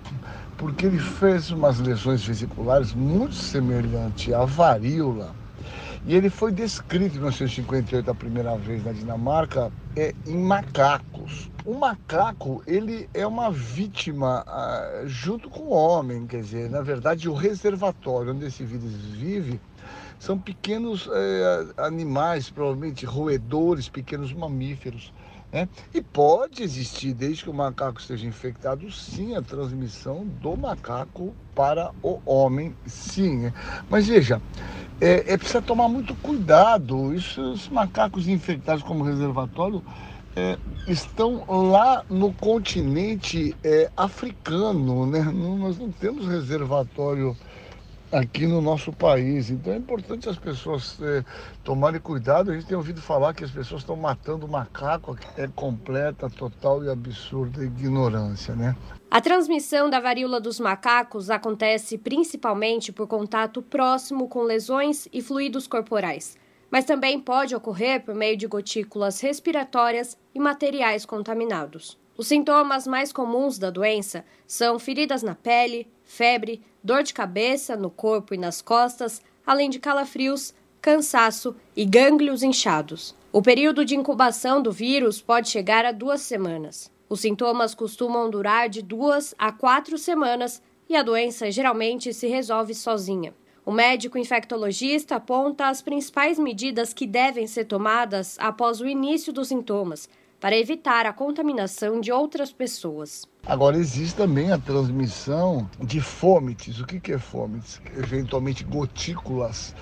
porque ele fez umas lesões vesiculares muito semelhantes à varíola. E ele foi descrito em 1958 a primeira vez na Dinamarca é, em macacos. O macaco ele é uma vítima ah, junto com o homem, quer dizer, na verdade o reservatório onde esse vírus vive são pequenos é, animais, provavelmente roedores, pequenos mamíferos. Né? E pode existir, desde que o macaco esteja infectado, sim, a transmissão do macaco para o homem, sim. Né? Mas veja, é, é precisa tomar muito cuidado. Isso, os macacos infectados como reservatório é, estão lá no continente é, africano, né? Nós não temos reservatório aqui no nosso país. Então é importante as pessoas é, tomarem cuidado. A gente tem ouvido falar que as pessoas estão matando macaco, é completa, total e absurda ignorância, né? A transmissão da varíola dos macacos acontece principalmente por contato próximo com lesões e fluidos corporais, mas também pode ocorrer por meio de gotículas respiratórias e materiais contaminados. Os sintomas mais comuns da doença são feridas na pele, febre, dor de cabeça no corpo e nas costas, além de calafrios, cansaço e gânglios inchados. O período de incubação do vírus pode chegar a duas semanas. Os sintomas costumam durar de duas a quatro semanas e a doença geralmente se resolve sozinha. O médico infectologista aponta as principais medidas que devem ser tomadas após o início dos sintomas, para evitar a contaminação de outras pessoas. Agora, existe também a transmissão de fômites. O que, é fômites? Eventualmente gotículas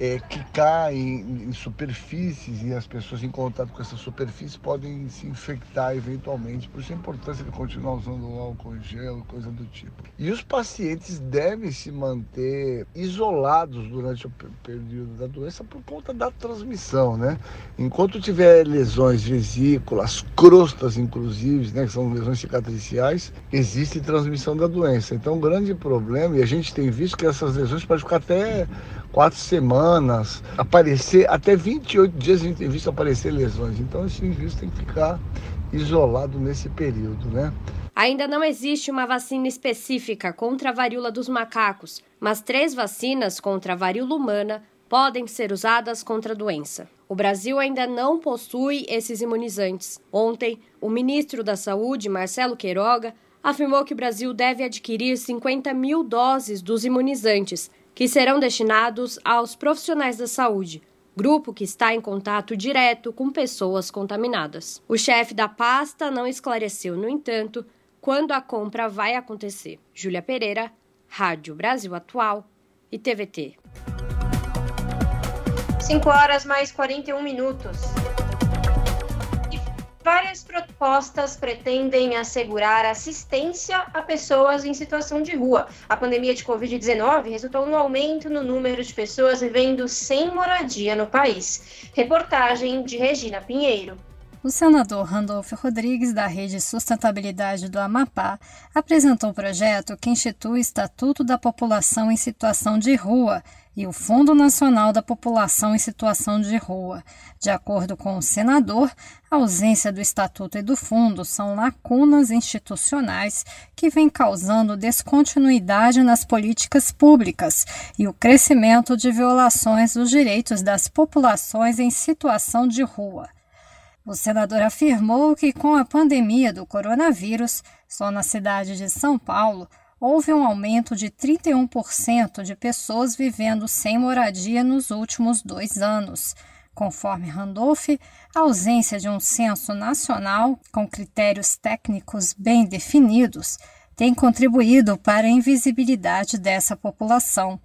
é, que caem em superfícies e as pessoas em contato com essas superfícies podem se infectar eventualmente. Por isso a importância de continuar usando álcool gel, coisa do tipo. E os pacientes devem se manter isolados durante o período da doença por conta da transmissão, né? Enquanto tiver lesões vesículas, crostas inclusive, né, que são lesões cicatriciais, existe transmissão da doença. Então, um grande problema, e a gente tem visto que essas lesões podem ficar até quatro semanas, aparecer, até 28 dias a gente tem visto aparecer lesões. Então esse indivíduo tem que ficar isolado nesse período, né? Ainda não existe uma vacina específica contra a varíola dos macacos, mas três vacinas contra a varíola humana podem ser usadas contra a doença. O Brasil ainda não possui esses imunizantes. Ontem, o ministro da Saúde, Marcelo Queiroga, afirmou que o Brasil deve adquirir 50 mil doses dos imunizantes que serão destinados aos profissionais da saúde, grupo que está em contato direto com pessoas contaminadas. O chefe da pasta não esclareceu, no entanto, quando a compra vai acontecer. Júlia Pereira, Rádio Brasil Atual e TVT. 5 horas mais 41 minutos. Várias propostas pretendem assegurar assistência a pessoas em situação de rua. A pandemia de Covid-19 resultou no aumento no número de pessoas vivendo sem moradia no país. Reportagem de Regina Pinheiro. O senador Randolfo Rodrigues, da Rede Sustentabilidade do Amapá, apresentou o projeto que institui o Estatuto da População em Situação de Rua e o Fundo Nacional da População em Situação de Rua. De acordo com o senador, a ausência do Estatuto e do Fundo são lacunas institucionais que vêm causando descontinuidade nas políticas públicas e o crescimento de violações dos direitos das populações em situação de rua. O senador afirmou que, com a pandemia do coronavírus, só na cidade de São Paulo, houve um aumento de 31% de pessoas vivendo sem moradia nos últimos dois anos. Conforme Randolph, a ausência de um censo nacional com critérios técnicos bem definidos tem contribuído para a invisibilidade dessa população.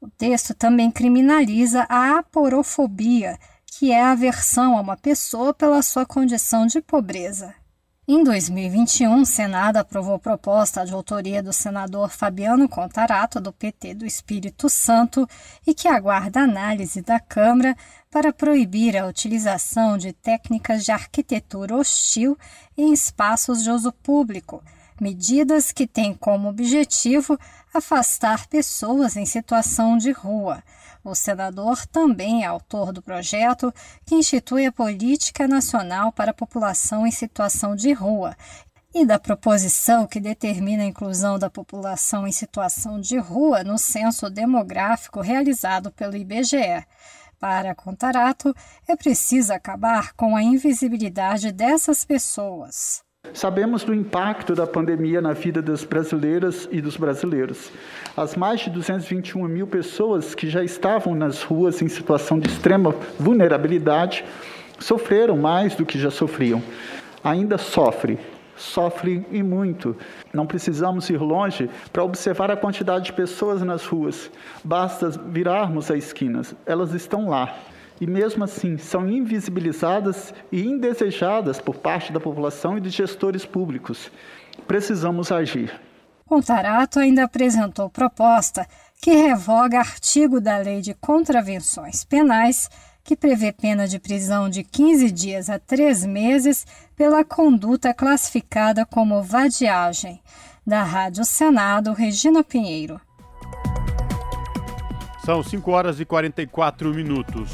O texto também criminaliza a aporofobia, que é a aversão a uma pessoa pela sua condição de pobreza. Em 2021, o Senado aprovou proposta de autoria do senador Fabiano Contarato, do PT do Espírito Santo, e que aguarda análise da Câmara para proibir a utilização de técnicas de arquitetura hostil em espaços de uso público, medidas que têm como objetivo afastar pessoas em situação de rua o senador também é autor do projeto que institui a Política Nacional para a População em Situação de Rua e da proposição que determina a inclusão da população em situação de rua no censo demográfico realizado pelo IBGE. Para Contarato, é preciso acabar com a invisibilidade dessas pessoas. Sabemos do impacto da pandemia na vida das brasileiras e dos brasileiros. As mais de 221 mil pessoas que já estavam nas ruas em situação de extrema vulnerabilidade sofreram mais do que já sofriam. Ainda sofre, sofre e muito. Não precisamos ir longe para observar a quantidade de pessoas nas ruas. Basta virarmos as esquinas, elas estão lá. E, mesmo assim, são invisibilizadas e indesejadas por parte da população e de gestores públicos. Precisamos agir. O Tarato ainda apresentou proposta que revoga artigo da Lei de Contravenções Penais que prevê pena de prisão de 15 dias a 3 meses pela conduta classificada como vadiagem. Da Rádio Senado, Regina Pinheiro. São 5 horas e 44 minutos.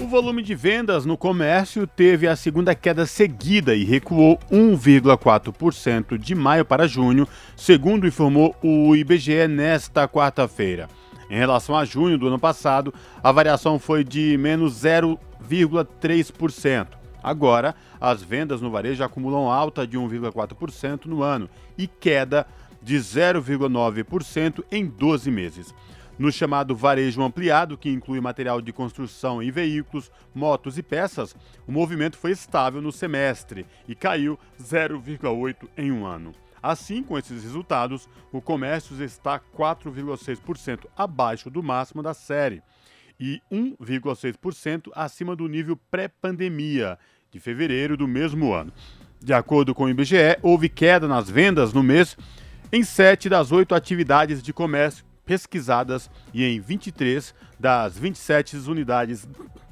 O volume de vendas no comércio teve a segunda queda seguida e recuou 1,4% de maio para junho, segundo informou o IBGE nesta quarta-feira. Em relação a junho do ano passado, a variação foi de menos 0,3%. Agora, as vendas no varejo acumulam alta de 1,4% no ano e queda de 0,9% em 12 meses. No chamado varejo ampliado, que inclui material de construção e veículos, motos e peças, o movimento foi estável no semestre e caiu 0,8% em um ano. Assim, com esses resultados, o comércio está 4,6% abaixo do máximo da série e 1,6% acima do nível pré-pandemia, de fevereiro do mesmo ano. De acordo com o IBGE, houve queda nas vendas no mês em sete das oito atividades de comércio pesquisadas e em 23 das 27 unidades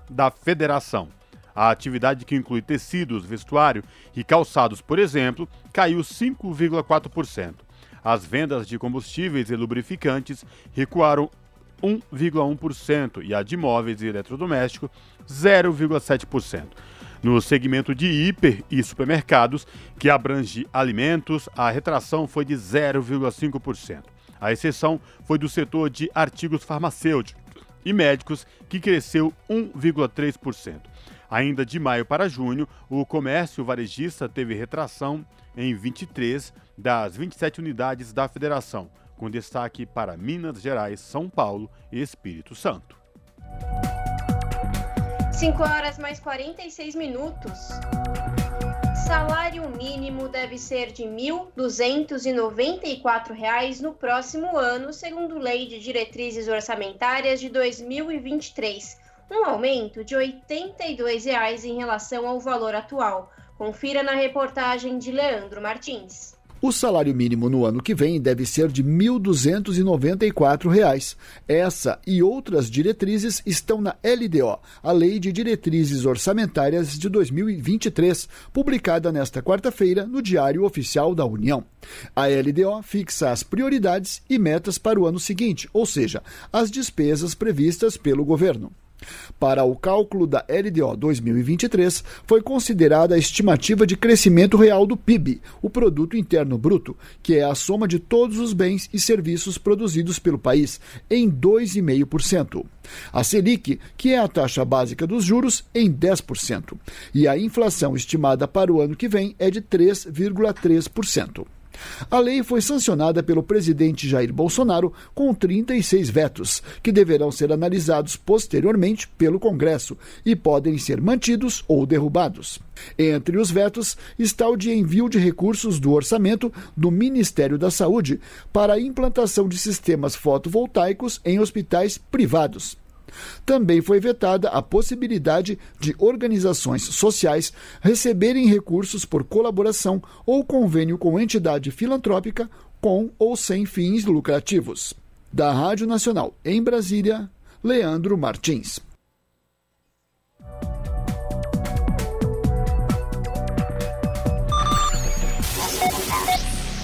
da federação. A atividade que inclui tecidos, vestuário e calçados, por exemplo, caiu 5,4%. As vendas de combustíveis e lubrificantes recuaram 1,1% e a de móveis e eletrodomésticos 0,7%. No segmento de hiper e supermercados, que abrange alimentos, a retração foi de 0,5%. A exceção foi do setor de artigos farmacêuticos e médicos, que cresceu 1,3%. Ainda de maio para junho, o comércio varejista teve retração em 23 das 27 unidades da federação, com destaque para Minas Gerais, São Paulo e Espírito Santo. 5 horas mais 46 minutos. Salário mínimo deve ser de R$ 1.294 no próximo ano, segundo Lei de Diretrizes Orçamentárias de 2023, um aumento de 82 reais em relação ao valor atual. Confira na reportagem de Leandro Martins. O salário mínimo no ano que vem deve ser de R$ 1.294. Essa e outras diretrizes estão na LDO, a Lei de Diretrizes Orçamentárias de 2023, publicada nesta quarta-feira no Diário Oficial da União. A LDO fixa as prioridades e metas para o ano seguinte, ou seja, as despesas previstas pelo governo. Para o cálculo da LDO 2023, foi considerada a estimativa de crescimento real do PIB, o Produto Interno Bruto, que é a soma de todos os bens e serviços produzidos pelo país, em 2,5%. A Selic, que é a taxa básica dos juros, em 10%. E a inflação estimada para o ano que vem é de 3,3%. A lei foi sancionada pelo presidente Jair Bolsonaro com 36 vetos, que deverão ser analisados posteriormente pelo Congresso e podem ser mantidos ou derrubados. Entre os vetos está o de envio de recursos do orçamento do Ministério da Saúde para a implantação de sistemas fotovoltaicos em hospitais privados. Também foi vetada a possibilidade de organizações sociais receberem recursos por colaboração ou convênio com entidade filantrópica com ou sem fins lucrativos. Da Rádio Nacional em Brasília, Leandro Martins.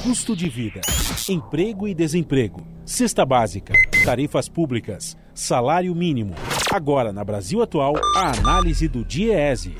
Custo de vida, emprego e desemprego, cesta básica, tarifas públicas salário mínimo. Agora, na Brasil Atual, a análise do DIEESE.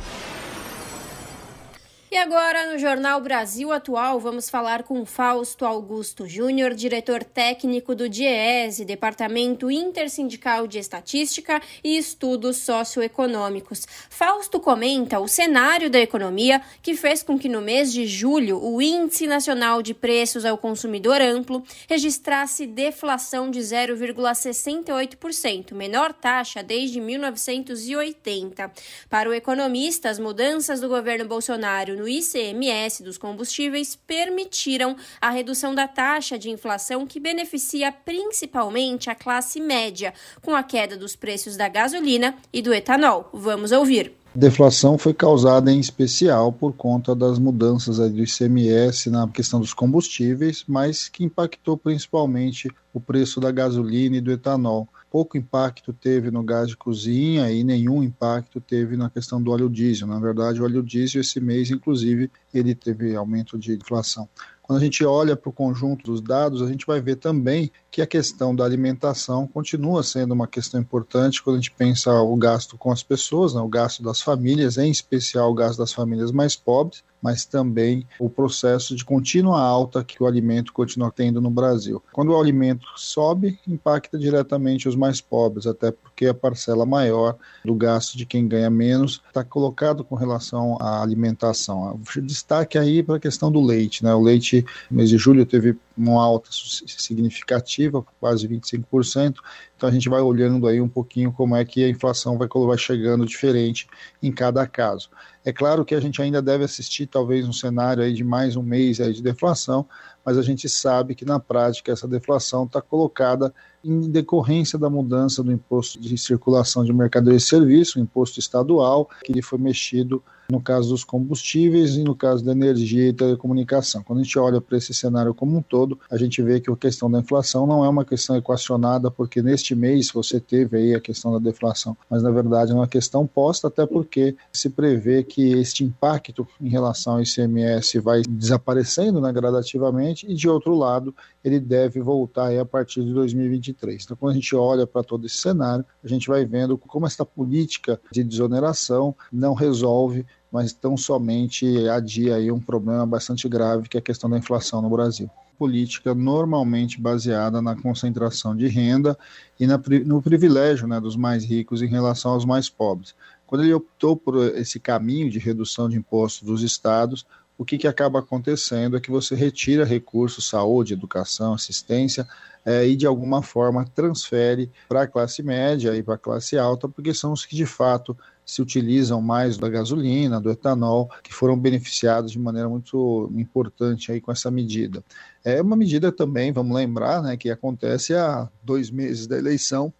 E agora, no Jornal Brasil Atual, vamos falar com Fausto Augusto Júnior, diretor técnico do DIEESE, Departamento Intersindical de Estatística e Estudos Socioeconômicos. Fausto comenta o cenário da economia que fez com que no mês de julho o Índice Nacional de Preços ao Consumidor Amplo registrasse deflação de 0,68%, menor taxa desde 1980. Para o economista, as mudanças do governo Bolsonaro no ICMS dos combustíveis permitiram a redução da taxa de inflação que beneficia principalmente a classe média, com a queda dos preços da gasolina e do etanol. Vamos ouvir. Deflação foi causada em especial por conta das mudanças do ICMS na questão dos combustíveis, mas que impactou principalmente o preço da gasolina e do etanol pouco impacto teve no gás de cozinha e nenhum impacto teve na questão do óleo diesel. Na verdade, o óleo diesel esse mês, inclusive, ele teve aumento de inflação. Quando a gente olha para o conjunto dos dados, a gente vai ver também que a questão da alimentação continua sendo uma questão importante quando a gente pensa o gasto com as pessoas, né, o gasto das famílias, em especial o gasto das famílias mais pobres, mas também o processo de contínua alta que o alimento continua tendo no Brasil. Quando o alimento sobe, impacta diretamente os mais pobres, até porque a parcela maior do gasto de quem ganha menos está colocado com relação à alimentação. Destaque aí para a questão do leite. Né? O leite, mês de julho, teve uma alta significativa, quase 25%. Então a gente vai olhando aí um pouquinho como é que a inflação vai, vai chegando diferente em cada caso. É claro que a gente ainda deve assistir talvez um cenário aí de mais um mês aí de deflação, mas a gente sabe que na prática essa deflação está colocada em decorrência da mudança do imposto de circulação de mercadorias e serviços, o imposto estadual, que ele foi mexido no caso dos combustíveis e no caso da energia e telecomunicação. Quando a gente olha para esse cenário como um todo, a gente vê que a questão da inflação não é uma questão equacionada, porque neste mês você teve aí a questão da deflação, mas na verdade é uma questão posta, até porque se prevê que este impacto em relação ao ICMS vai desaparecendo né, gradativamente e, de outro lado, ele deve voltar a partir de 2023. Então, quando a gente olha para todo esse cenário, a gente vai vendo como esta política de desoneração não resolve mas tão somente adia aí um problema bastante grave que é a questão da inflação no Brasil. Política normalmente baseada na concentração de renda e na, no privilégio né, dos mais ricos em relação aos mais pobres. Quando ele optou por esse caminho de redução de impostos dos estados, o que, que acaba acontecendo é que você retira recursos, saúde, educação, assistência, é, e de alguma forma transfere para a classe média e para a classe alta, porque são os que de fato se utilizam mais da gasolina, do etanol, que foram beneficiados de maneira muito importante aí com essa medida. É uma medida também, vamos lembrar, né, que acontece há dois meses da eleição,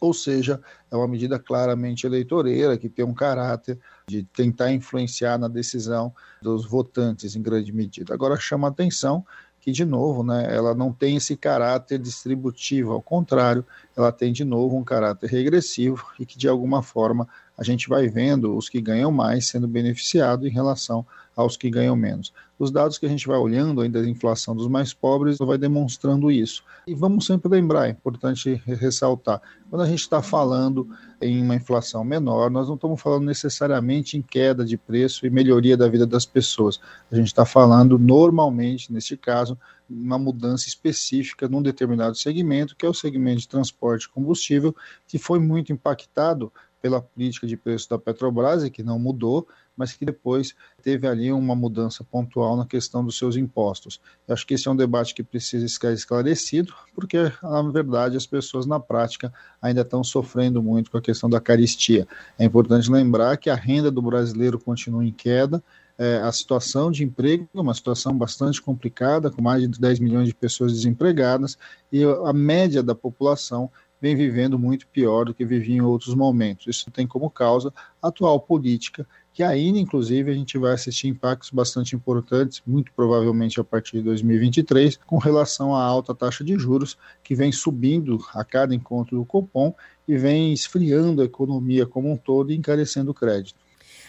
ou seja, é uma medida claramente eleitoreira, que tem um caráter de tentar influenciar na decisão dos votantes em grande medida. Agora chama atenção que, de novo, né, ela não tem esse caráter distributivo, ao contrário, ela tem, de novo, um caráter regressivo e que, de alguma forma, a gente vai vendo os que ganham mais sendo beneficiados em relação aos que ganham menos. Os dados que a gente vai olhando ainda da inflação dos mais pobres vai demonstrando isso. E vamos sempre lembrar, é importante ressaltar, quando a gente está falando em uma inflação menor, nós não estamos falando necessariamente em queda de preço e melhoria da vida das pessoas. A gente está falando normalmente, neste caso, uma mudança específica num determinado segmento, que é o segmento de transporte e combustível, que foi muito impactado pela política de preço da Petrobras que não mudou, mas que depois teve ali uma mudança pontual na questão dos seus impostos. Eu acho que esse é um debate que precisa ser esclarecido, porque, na verdade, as pessoas na prática ainda estão sofrendo muito com a questão da caristia. É importante lembrar que a renda do brasileiro continua em queda, é, a situação de emprego é uma situação bastante complicada, com mais de 10 milhões de pessoas desempregadas, e a média da população vem vivendo muito pior do que vivia em outros momentos. Isso tem como causa a atual política, que ainda, inclusive, a gente vai assistir impactos bastante importantes, muito provavelmente a partir de 2023, com relação à alta taxa de juros, que vem subindo a cada encontro do Copom e vem esfriando a economia como um todo e encarecendo o crédito.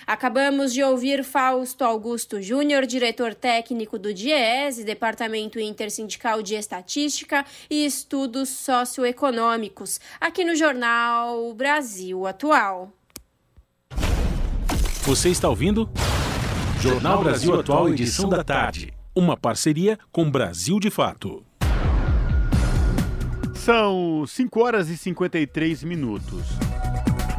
Acabamos de ouvir Fausto Augusto Júnior, diretor técnico do DIEESE, Departamento Intersindical de Estatística e Estudos Socioeconômicos, aqui no jornal Brasil Atual. Você está ouvindo? Jornal Brasil Atual, edição da tarde. Uma parceria com Brasil de Fato. São 5 horas e 53 minutos.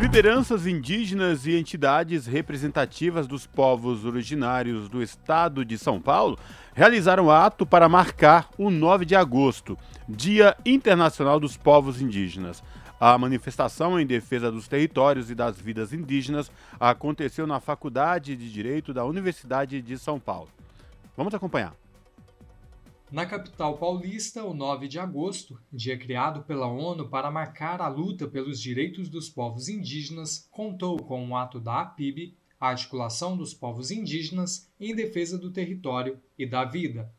Lideranças indígenas e entidades representativas dos povos originários do estado de São Paulo realizaram ato para marcar o 9 de agosto, Dia Internacional dos Povos Indígenas. A manifestação em defesa dos territórios e das vidas indígenas aconteceu na Faculdade de Direito da Universidade de São Paulo. Vamos acompanhar. Na capital paulista, o 9 de agosto, dia criado pela ONU para marcar a luta pelos direitos dos povos indígenas, contou com um ato da APIB, a Articulação dos Povos Indígenas em Defesa do Território e da Vida.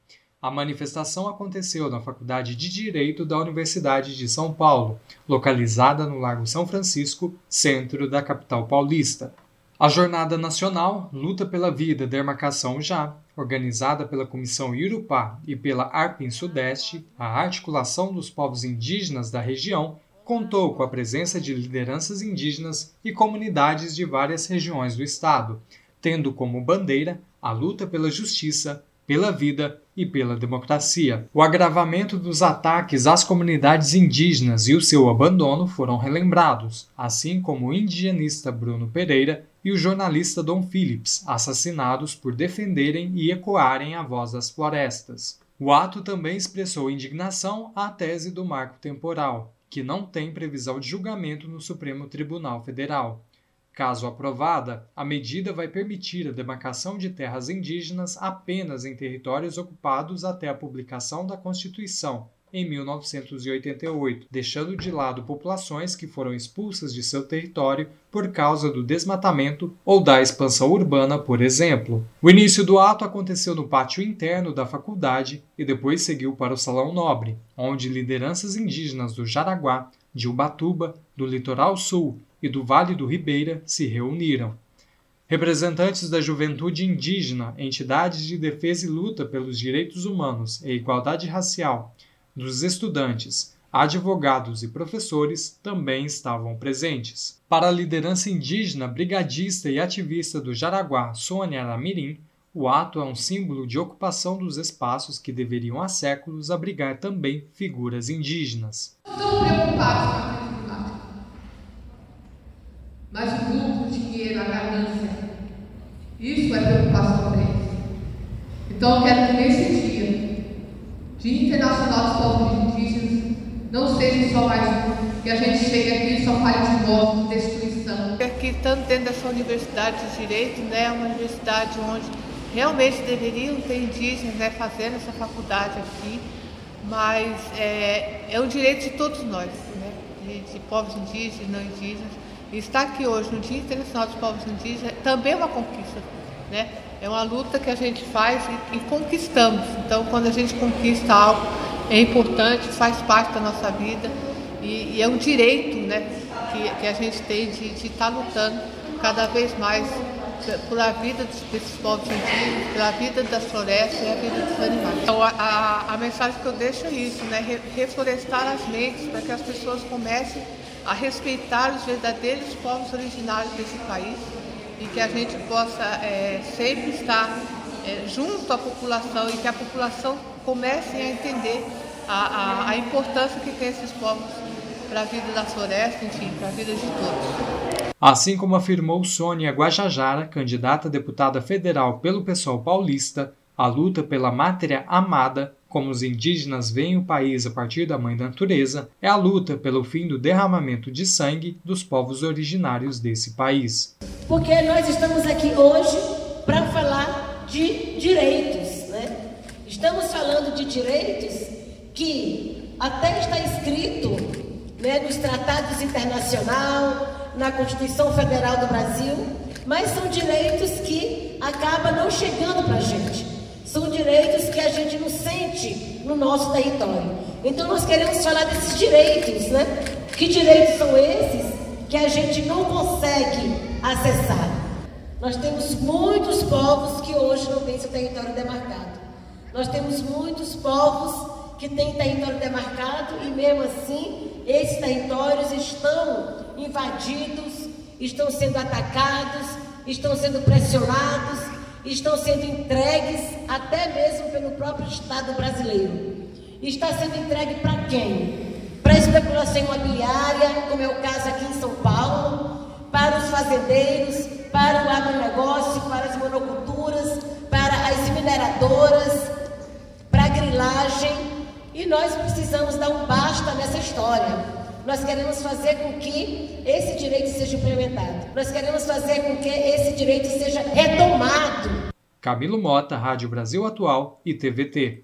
A manifestação aconteceu na Faculdade de Direito da Universidade de São Paulo, localizada no Largo São Francisco, centro da capital paulista. A Jornada Nacional Luta pela Vida Demarcação Já, organizada pela Comissão Irupá e pela Arpim Sudeste, a articulação dos povos indígenas da região, contou com a presença de lideranças indígenas e comunidades de várias regiões do estado, tendo como bandeira a luta pela justiça, pela vida e pela democracia. O agravamento dos ataques às comunidades indígenas e o seu abandono foram relembrados, assim como o indigenista Bruno Pereira e o jornalista Dom Phillips, assassinados por defenderem e ecoarem a voz das florestas. O ato também expressou indignação à tese do marco temporal, que não tem previsão de julgamento no Supremo Tribunal Federal. Caso aprovada, a medida vai permitir a demarcação de terras indígenas apenas em territórios ocupados até a publicação da Constituição, em 1988, deixando de lado populações que foram expulsas de seu território por causa do desmatamento ou da expansão urbana, por exemplo. O início do ato aconteceu no pátio interno da faculdade e depois seguiu para o Salão Nobre, onde lideranças indígenas do Jaraguá, de Ubatuba, do Litoral Sul e do Vale do Ribeira se reuniram. Representantes da juventude indígena, entidades de defesa e luta pelos direitos humanos e igualdade racial, dos estudantes, advogados e professores também estavam presentes. Para a liderança indígena, brigadista e ativista do Jaraguá, Sônia Aramirim, o ato é um símbolo de ocupação dos espaços que deveriam há séculos abrigar também figuras indígenas. Estão preocupados mas o lucro, o dinheiro, a ganância, isso é preocupação deles. Então eu quero que nesse dia, Dia Internacional dos Povos Indígenas, não seja só mais um, que a gente chegue aqui e só fale de morte, de destruição. Aqui, estando dentro dessa universidade de direito, né, uma universidade onde realmente deveriam ter indígenas né, fazendo essa faculdade aqui, mas é, é um direito de todos nós, né, de, de povos indígenas e não indígenas. Estar aqui hoje no Dia Internacional dos Povos Indígenas também é uma conquista. Né? É uma luta que a gente faz e, e, conquistamos. Então, quando a gente conquista algo, é importante, faz parte da nossa vida e, e é um direito né, que, que, a gente tem de, de estar lutando cada vez mais pela vida desses povos indígenas, pela vida das florestas e a vida dos animais. Então, a, a, a mensagem que eu deixo é isso, né? reflorestar as mentes para que as pessoas comecem a respeitar os verdadeiros povos originários desse país e que a gente possa é, sempre estar é, junto à população e que a população comece a entender a, a, a importância que tem esses povos para a vida da floresta, enfim, para a vida de todos. Assim como afirmou Sônia Guajajara, candidata a deputada federal pelo PSOL paulista, a luta pela mátria amada como os indígenas veem o país a partir da mãe natureza, é a luta pelo fim do derramamento de sangue dos povos originários desse país. Porque nós estamos aqui hoje para falar de direitos, né? Estamos falando de direitos que até está escrito né, nos tratados internacionais, na Constituição Federal do Brasil, mas são direitos que acabam não chegando para a gente. São direitos que a gente não sente no nosso território. Então nós queremos falar desses direitos, né? Que direitos são esses que a gente não consegue acessar? Nós temos muitos povos que hoje não têm seu território demarcado. Nós temos muitos povos que têm território demarcado e mesmo assim esses territórios estão invadidos, estão sendo atacados, estão sendo pressionados estão sendo entregues até mesmo pelo próprio Estado brasileiro. Está sendo entregue para quem? Para a especulação imobiliária, como é o caso aqui em São Paulo, para os fazendeiros, para o agronegócio, para as monoculturas, para as mineradoras, para a grilagem. E nós precisamos dar um basta nessa história. Nós queremos fazer com que esse direito seja implementado. Nós queremos fazer com que esse direito seja retomado. Camilo Mota, Rádio Brasil Atual e TVT.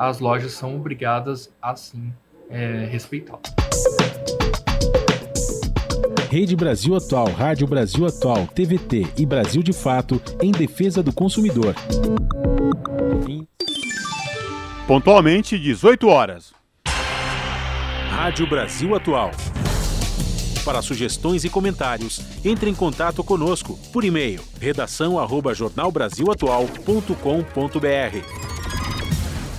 as lojas são obrigadas a sim é, respeitá-lo. Rede Brasil Atual, Rádio Brasil Atual, TVT e Brasil de Fato em defesa do consumidor. Pontualmente, 18 horas. Rádio Brasil Atual. Para sugestões e comentários, entre em contato conosco por e-mail redação@jornalbrasilatual.com.br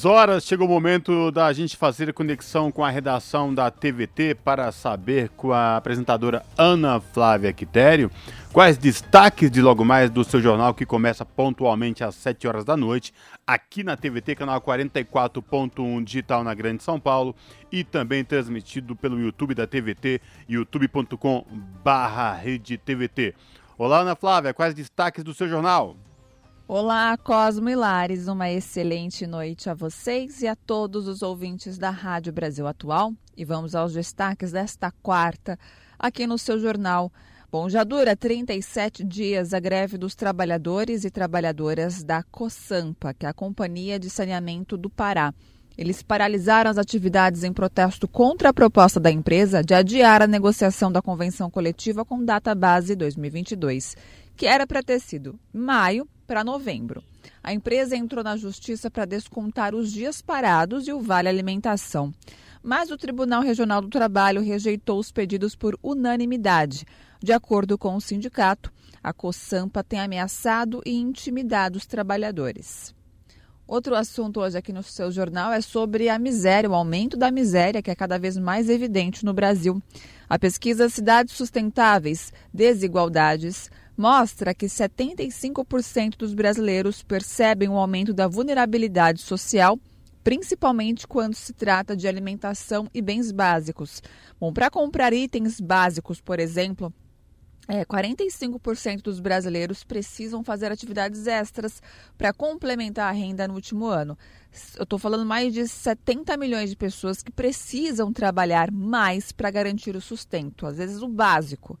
Seis horas, chegou o momento da gente fazer conexão com a redação da TVT para saber com a apresentadora Ana Flávia Quitério quais destaques de logo mais do seu jornal que começa pontualmente às 7 horas da noite, aqui na TVT, canal 44.1 digital na Grande São Paulo e também transmitido pelo YouTube da TVT, youtube.com barra rede TVT. Olá Ana Flávia, quais destaques do seu jornal? Olá, Cosmo e Lares, uma excelente noite a vocês e a todos os ouvintes da Rádio Brasil Atual. E vamos aos destaques desta quarta, aqui no seu jornal. Bom, já dura 37 dias a greve dos trabalhadores e trabalhadoras da COSAMPA, que é a Companhia de Saneamento do Pará. Eles paralisaram as atividades em protesto contra a proposta da empresa de adiar a negociação da convenção coletiva com data base 2022, que era para ter sido maio para novembro. A empresa entrou na justiça para descontar os dias parados e o vale alimentação. Mas o Tribunal Regional do Trabalho rejeitou os pedidos por unanimidade. De acordo com o sindicato, a COSAMPA tem ameaçado e intimidado os trabalhadores. Outro assunto hoje aqui no seu jornal é sobre a miséria, o aumento da miséria que é cada vez mais evidente no Brasil. A pesquisa Cidades Sustentáveis, Desigualdades mostra que 75% dos brasileiros percebem o um aumento da vulnerabilidade social, principalmente quando se trata de alimentação e bens básicos. Bom, para comprar itens básicos, por exemplo, é, 45% dos brasileiros precisam fazer atividades extras para complementar a renda no último ano. Eu estou falando mais de 70 milhões de pessoas que precisam trabalhar mais para garantir o sustento, às vezes o básico.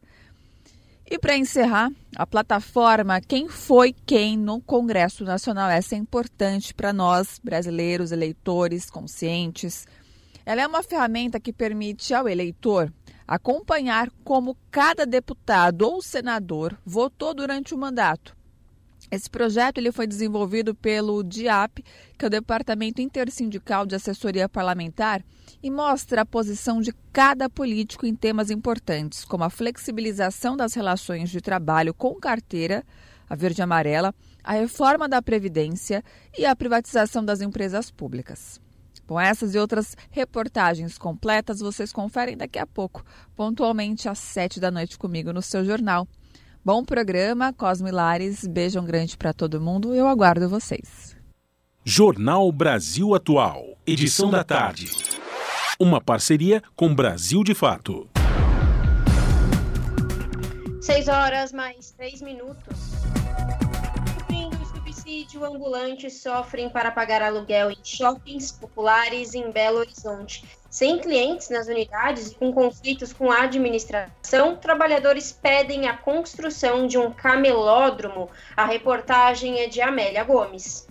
E para encerrar, a plataforma Quem Foi Quem no Congresso Nacional. Essa é importante para nós, brasileiros, eleitores conscientes. Ela é uma ferramenta que permite ao eleitor acompanhar como cada deputado ou senador votou durante o mandato esse projeto ele foi desenvolvido pelo DIAP, que é o Departamento Intersindical de Assessoria Parlamentar, e mostra a posição de cada político em temas importantes, como a flexibilização das relações de trabalho com carteira, a verde amarela, a reforma da Previdência e a privatização das empresas públicas. Bom, essas e outras reportagens completas vocês conferem daqui a pouco, pontualmente às sete da noite comigo no seu jornal. Bom programa, Cosme Lares. Beijão grande para todo mundo. Eu aguardo vocês. Jornal Brasil Atual, edição da tarde. Uma parceria com Brasil de Fato. Seis horas mais três minutos. Cumprindo vídeo, ambulantes sofrem para pagar aluguel em shoppings populares em Belo Horizonte. Sem clientes nas unidades e com conflitos com a administração, trabalhadores pedem a construção de um camelódromo. A reportagem é de Amélia Gomes.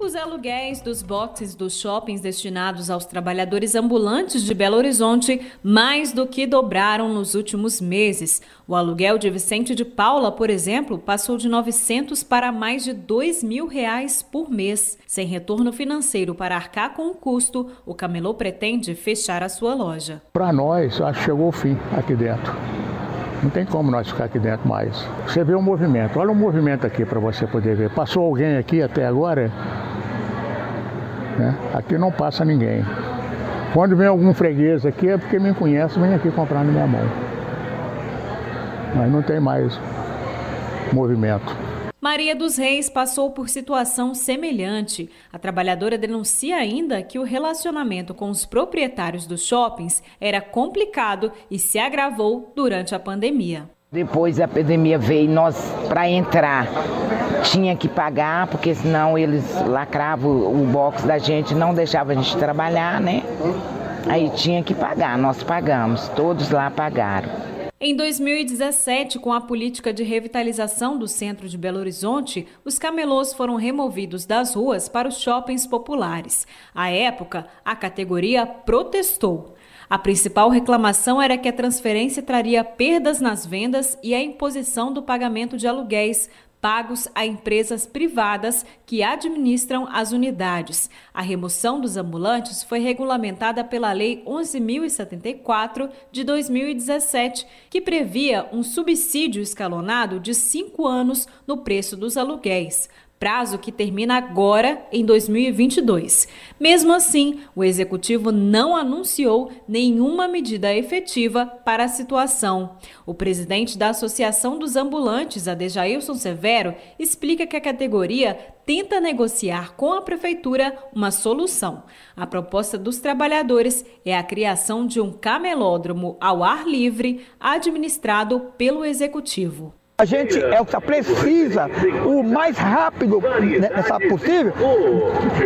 Os aluguéis dos boxes dos shoppings destinados aos trabalhadores ambulantes de Belo Horizonte mais do que dobraram nos últimos meses. O aluguel de Vicente de Paula, por exemplo, passou de 900 para mais de 2 mil reais por mês. Sem retorno financeiro para arcar com o custo, o camelô pretende fechar a sua loja. Para nós, acho que chegou o fim aqui dentro. Não tem como nós ficar aqui dentro mais. Você vê o movimento, olha o movimento aqui para você poder ver. Passou alguém aqui até agora? Né? Aqui não passa ninguém. Quando vem algum freguês aqui é porque me conhece, vem aqui comprar na minha mão. Mas não tem mais movimento. Maria dos Reis passou por situação semelhante. A trabalhadora denuncia ainda que o relacionamento com os proprietários dos shoppings era complicado e se agravou durante a pandemia. Depois a pandemia veio, nós para entrar tinha que pagar, porque senão eles lacravam o box da gente, não deixavam a gente trabalhar, né? Aí tinha que pagar, nós pagamos, todos lá pagaram. Em 2017, com a política de revitalização do centro de Belo Horizonte, os camelôs foram removidos das ruas para os shoppings populares. À época, a categoria protestou. A principal reclamação era que a transferência traria perdas nas vendas e a imposição do pagamento de aluguéis pagos a empresas privadas que administram as unidades. A remoção dos ambulantes foi regulamentada pela Lei 11.074 de 2017, que previa um subsídio escalonado de cinco anos no preço dos aluguéis prazo que termina agora em 2022. Mesmo assim, o executivo não anunciou nenhuma medida efetiva para a situação. O presidente da Associação dos Ambulantes, Adejailson Severo, explica que a categoria tenta negociar com a prefeitura uma solução. A proposta dos trabalhadores é a criação de um camelódromo ao ar livre administrado pelo executivo. A gente é o que precisa, o mais rápido nessa possível,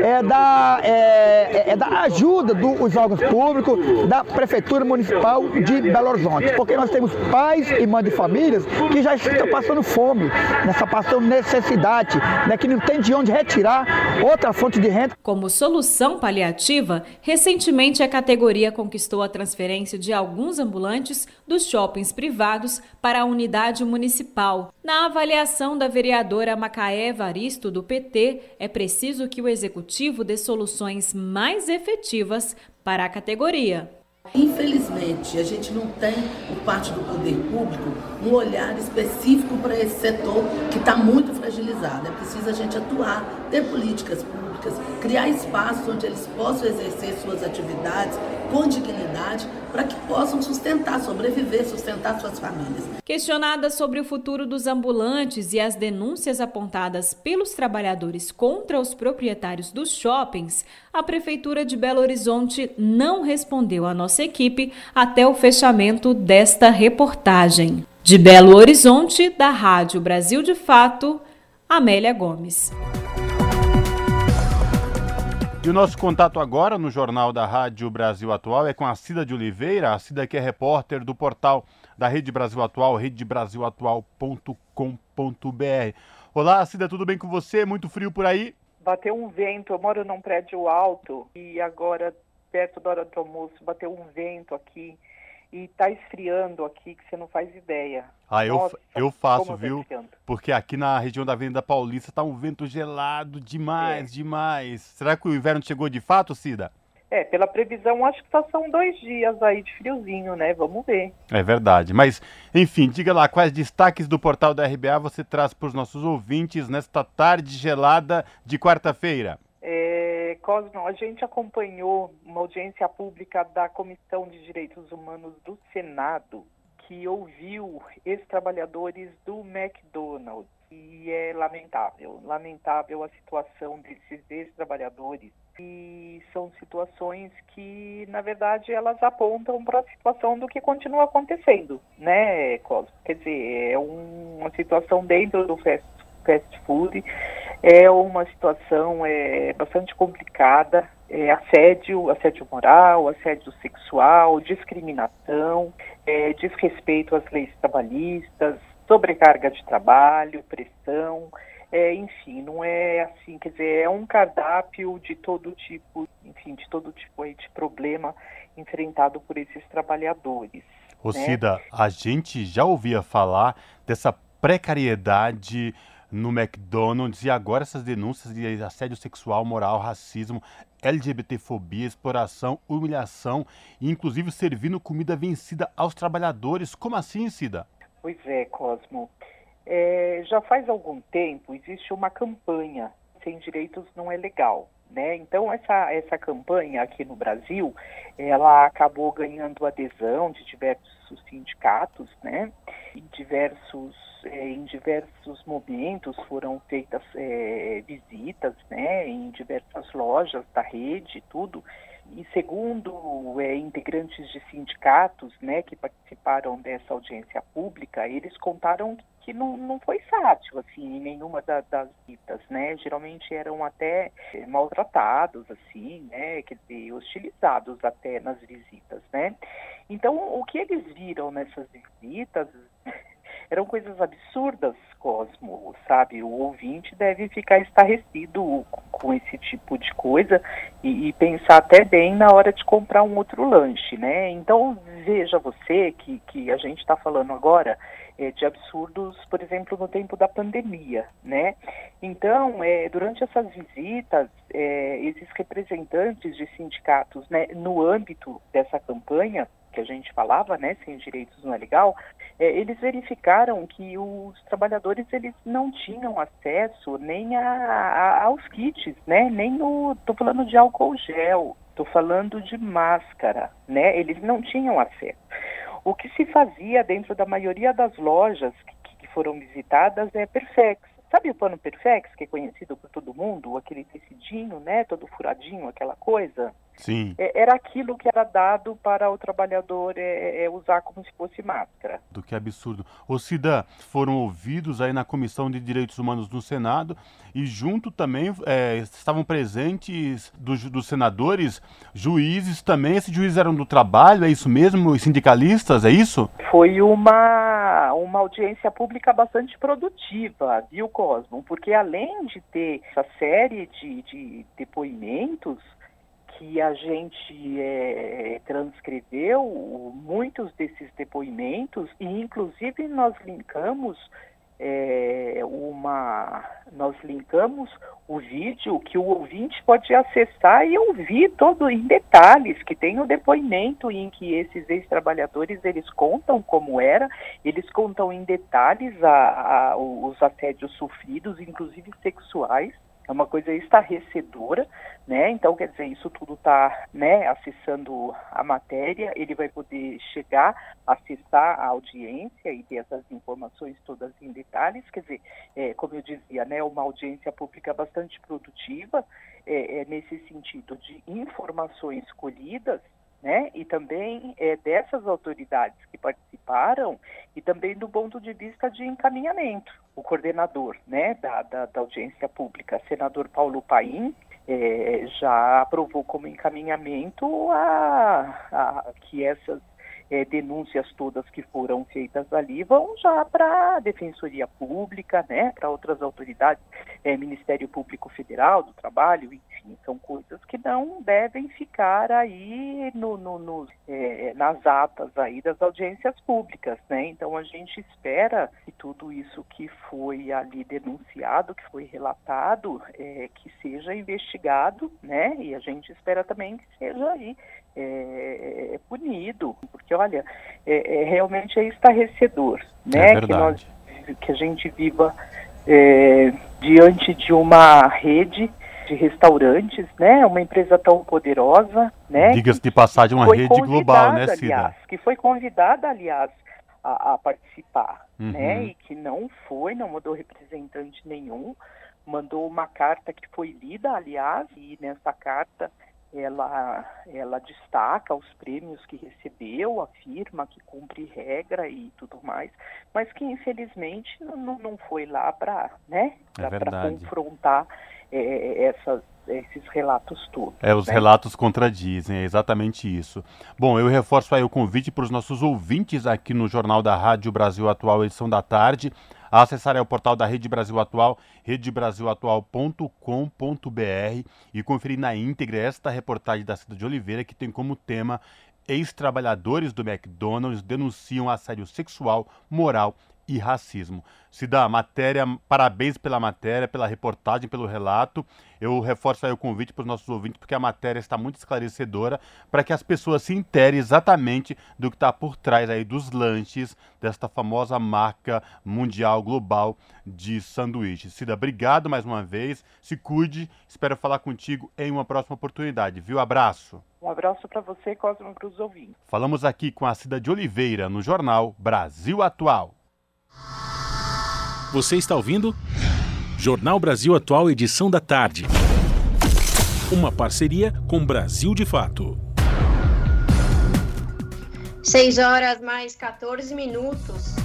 é da, é, é da ajuda dos órgãos públicos, da Prefeitura Municipal de Belo Horizonte. Porque nós temos pais e mães de famílias que já estão passando fome, nessa passando necessidade, né, que não tem de onde retirar outra fonte de renda. Como solução paliativa, recentemente a categoria conquistou a transferência de alguns ambulantes dos shoppings privados para a unidade municipal na avaliação da vereadora Macaé Evaristo, do PT, é preciso que o executivo dê soluções mais efetivas para a categoria. Infelizmente, a gente não tem, por parte do poder público, um olhar específico para esse setor que está muito fragilizado. É preciso a gente atuar, ter políticas públicas, criar espaços onde eles possam exercer suas atividades com dignidade para que possam sustentar, sobreviver, sustentar suas famílias. Questionada sobre o futuro dos ambulantes e as denúncias apontadas pelos trabalhadores contra os proprietários dos shoppings, a Prefeitura de Belo Horizonte não respondeu à nossa equipe até o fechamento desta reportagem. De Belo Horizonte, da Rádio Brasil de Fato, Amélia Gomes. E o nosso contato agora no Jornal da Rádio Brasil Atual é com a Cida de Oliveira, a Cida que é repórter do portal da Rede Brasil Atual, redebrasilatual.com.br. Olá, Cida, tudo bem com você? Muito frio por aí? Bateu um vento, eu moro num prédio alto e agora, perto da hora do almoço, bateu um vento aqui e tá esfriando aqui que você não faz ideia. Ah, eu, Nossa, eu faço, tá viu? Porque aqui na região da Avenida Paulista tá um vento gelado demais, é. demais. Será que o inverno chegou de fato, Cida? É, pela previsão, acho que só são dois dias aí de friozinho, né? Vamos ver. É verdade. Mas, enfim, diga lá, quais destaques do portal da RBA você traz para os nossos ouvintes nesta tarde gelada de quarta-feira? É, Cosmo, a gente acompanhou uma audiência pública da Comissão de Direitos Humanos do Senado, que ouviu ex-trabalhadores do McDonald's. E é lamentável, lamentável a situação desses ex-trabalhadores. E são situações que, na verdade, elas apontam para a situação do que continua acontecendo, né, Cosmo? Quer dizer, é um, uma situação dentro do fast, fast food é uma situação é, bastante complicada. É, assédio, assédio moral, assédio sexual, discriminação, é, desrespeito às leis trabalhistas, sobrecarga de trabalho, pressão, é, enfim, não é assim, quer dizer, é um cardápio de todo tipo, enfim, de todo tipo de problema enfrentado por esses trabalhadores. Ô né? Cida, a gente já ouvia falar dessa precariedade no McDonald's e agora essas denúncias de assédio sexual, moral, racismo, LGBTfobia, exploração, humilhação e inclusive servindo comida vencida aos trabalhadores. Como assim, Cida? Pois é, Cosmo. É, já faz algum tempo existe uma campanha sem direitos não é legal. Né? Então essa, essa campanha aqui no Brasil, ela acabou ganhando adesão de diversos sindicatos, né? Em diversos, é, em diversos momentos foram feitas é, visitas, né? Em diversas lojas da rede, tudo. E segundo é, integrantes de sindicatos, né, que participaram dessa audiência pública, eles contaram que não, não foi fácil, assim, em nenhuma da, das visitas, né? Geralmente eram até eh, maltratados, assim, né? Quer dizer, hostilizados até nas visitas, né? Então, o que eles viram nessas visitas eram coisas absurdas, Cosmo, sabe? O ouvinte deve ficar estarrecido com esse tipo de coisa e, e, pensar até bem na hora de comprar um outro lanche, né? Então, veja você que, que a gente está falando agora é, de absurdos, por exemplo, no tempo da pandemia, né? Então, é, durante essas visitas, é, esses representantes de sindicatos, né, no âmbito dessa campanha que a gente falava, né, sem direitos não é legal, é, eles verificaram que os trabalhadores eles não tinham acesso nem a, a, aos kits, né, nem no, tô falando de álcool gel, tô falando de máscara, né, eles não tinham acesso. O que se fazia dentro da maioria das lojas que, que foram visitadas é Perfex. Sabe o pano Perfex, que é conhecido por todo mundo? Aquele tecidinho, né? Todo furadinho, aquela coisa? Sim. É, era aquilo que era dado para o trabalhador é, é, é, usar como se fosse máscara. Do que absurdo. Ô Cida, foram ouvidos aí na Comissão de Direitos Humanos do Senado e junto também é, estavam presentes dos, dos, senadores juízes também. Esses juízes eram do trabalho, é isso mesmo? Sindicalistas, é isso? Foi uma, uma audiência pública bastante produtiva, viu, Cosmo? Porque além de ter essa série de, de depoimentos, que a gente é, transcreveu muitos desses depoimentos e inclusive nós linkamos é, uma nós linkamos o vídeo que o ouvinte pode acessar e ouvir todo em detalhes que tem o depoimento em que esses ex-trabalhadores eles contam como era eles contam em detalhes a, a, os assédios sofridos inclusive sexuais é uma coisa estarrecedora, né? Então, quer dizer, isso tudo está, né, acessando a matéria, ele vai poder chegar, acessar a audiência e ter essas informações todas em detalhes, quer dizer, é, como eu dizia, né, uma audiência pública bastante produtiva, é, é nesse sentido de informações colhidas, né? E também é, dessas autoridades que participaram e também do ponto de vista de encaminhamento. O coordenador, né, da, da, da audiência pública, senador Paulo Paim, é, já aprovou como encaminhamento a, a que essas é, denúncias todas que foram feitas ali vão já para a Defensoria Pública, né, para outras autoridades, é, Ministério Público Federal do Trabalho, enfim, são coisas que não devem ficar aí no, no, no é, nas atas aí das audiências públicas, né? Então a gente espera que tudo isso que foi ali denunciado, que foi relatado, é, que seja investigado, né? E a gente espera também que seja aí é, é punido, porque olha, é, é, realmente é estarrecedor, né? É que, nós, que a gente viva é, diante de uma rede de restaurantes, né? Uma empresa tão poderosa, né? Diga-se de passagem, uma rede global, né, Cida? Aliás, que foi convidada, aliás, a, a participar, uhum. né? E que não foi, não mandou representante nenhum, mandou uma carta que foi lida, aliás, e nessa carta ela, ela destaca os prêmios que recebeu, afirma que cumpre regra e tudo mais, mas que infelizmente não, não foi lá para né, é confrontar é, essas, esses relatos todos. É, os né? relatos contradizem, é exatamente isso. Bom, eu reforço aí o convite para os nossos ouvintes aqui no Jornal da Rádio Brasil Atual, edição da tarde, a acessar o portal da Rede Brasil Atual, redebrasilatual.com.br e conferir na íntegra esta reportagem da Cida de Oliveira, que tem como tema Ex-trabalhadores do McDonald's denunciam assédio sexual, moral e racismo. Dá matéria, parabéns pela matéria, pela reportagem, pelo relato. Eu reforço aí o convite para os nossos ouvintes, porque a matéria está muito esclarecedora para que as pessoas se interem exatamente do que está por trás aí dos lanches desta famosa marca mundial, global de sanduíches. Cida, obrigado mais uma vez. Se cuide. Espero falar contigo em uma próxima oportunidade, viu? Abraço. Um abraço para você e Cosmo para os ouvintes. Falamos aqui com a Cida de Oliveira no jornal Brasil Atual. Você está ouvindo? Jornal Brasil Atual, edição da tarde. Uma parceria com Brasil de Fato. 6 horas mais 14 minutos.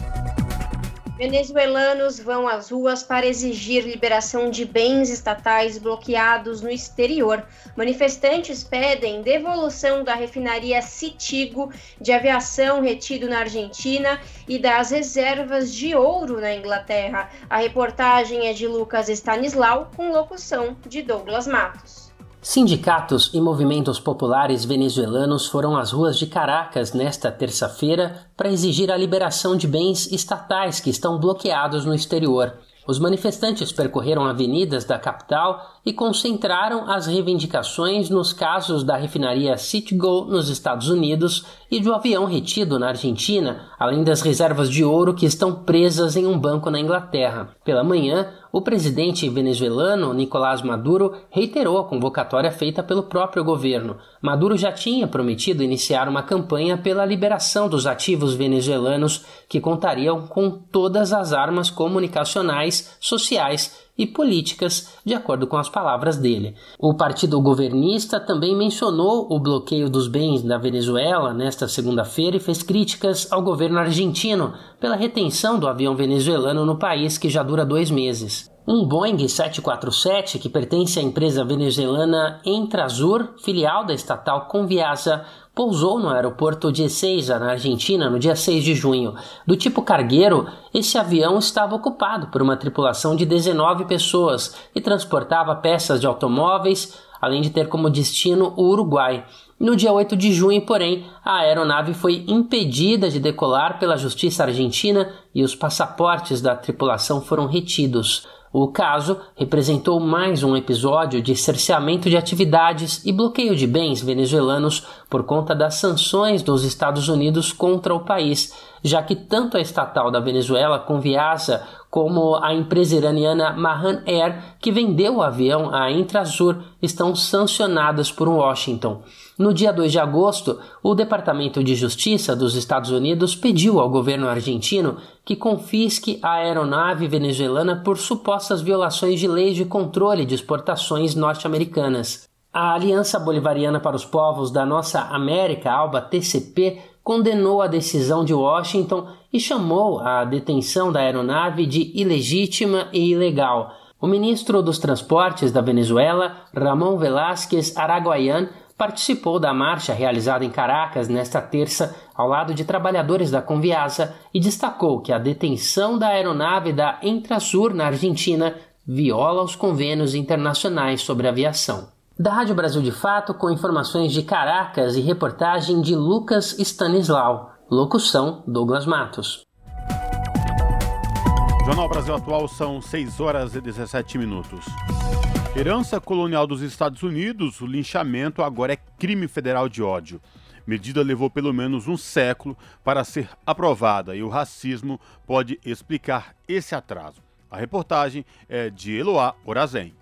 Venezuelanos vão às ruas para exigir liberação de bens estatais bloqueados no exterior. Manifestantes pedem devolução da refinaria Citigo de aviação retido na Argentina e das reservas de ouro na Inglaterra. A reportagem é de Lucas Stanislau, com locução de Douglas Matos. Sindicatos e movimentos populares venezuelanos foram às ruas de Caracas nesta terça-feira para exigir a liberação de bens estatais que estão bloqueados no exterior. Os manifestantes percorreram avenidas da capital e concentraram as reivindicações nos casos da refinaria Citgo nos Estados Unidos e do avião retido na Argentina, além das reservas de ouro que estão presas em um banco na Inglaterra. Pela manhã, o presidente venezuelano Nicolás Maduro reiterou a convocatória feita pelo próprio governo. Maduro já tinha prometido iniciar uma campanha pela liberação dos ativos venezuelanos que contariam com todas as armas comunicacionais, sociais e políticas, de acordo com as palavras dele. O partido governista também mencionou o bloqueio dos bens da Venezuela nesta segunda-feira e fez críticas ao governo argentino pela retenção do avião venezuelano no país que já dura dois meses. Um Boeing 747, que pertence à empresa venezuelana Entrazur, filial da estatal Conviasa, pousou no aeroporto de Ezeiza, na Argentina, no dia 6 de junho. Do tipo cargueiro, esse avião estava ocupado por uma tripulação de 19 pessoas e transportava peças de automóveis, além de ter como destino o Uruguai. No dia 8 de junho, porém, a aeronave foi impedida de decolar pela justiça argentina e os passaportes da tripulação foram retidos. O caso representou mais um episódio de cerceamento de atividades e bloqueio de bens venezuelanos por conta das sanções dos Estados Unidos contra o país, já que tanto a estatal da Venezuela, Conviasa, como a empresa iraniana Mahan Air, que vendeu o avião à Intrazur, estão sancionadas por Washington. No dia 2 de agosto, o Departamento de Justiça dos Estados Unidos pediu ao governo argentino que confisque a aeronave venezuelana por supostas violações de leis de controle de exportações norte-americanas. A Aliança Bolivariana para os Povos da Nossa América, ALBA TCP, condenou a decisão de Washington e chamou a detenção da aeronave de ilegítima e ilegal. O ministro dos Transportes da Venezuela, Ramon Velásquez Araguayan, participou da marcha realizada em Caracas nesta terça ao lado de trabalhadores da Conviasa e destacou que a detenção da aeronave da Entrasur na Argentina viola os convênios internacionais sobre aviação. Da Rádio Brasil de Fato, com informações de Caracas e reportagem de Lucas Stanislau. Locução: Douglas Matos. Jornal Brasil Atual são 6 horas e 17 minutos. Herança colonial dos Estados Unidos, o linchamento agora é crime federal de ódio. Medida levou pelo menos um século para ser aprovada e o racismo pode explicar esse atraso. A reportagem é de Eloá Orazen.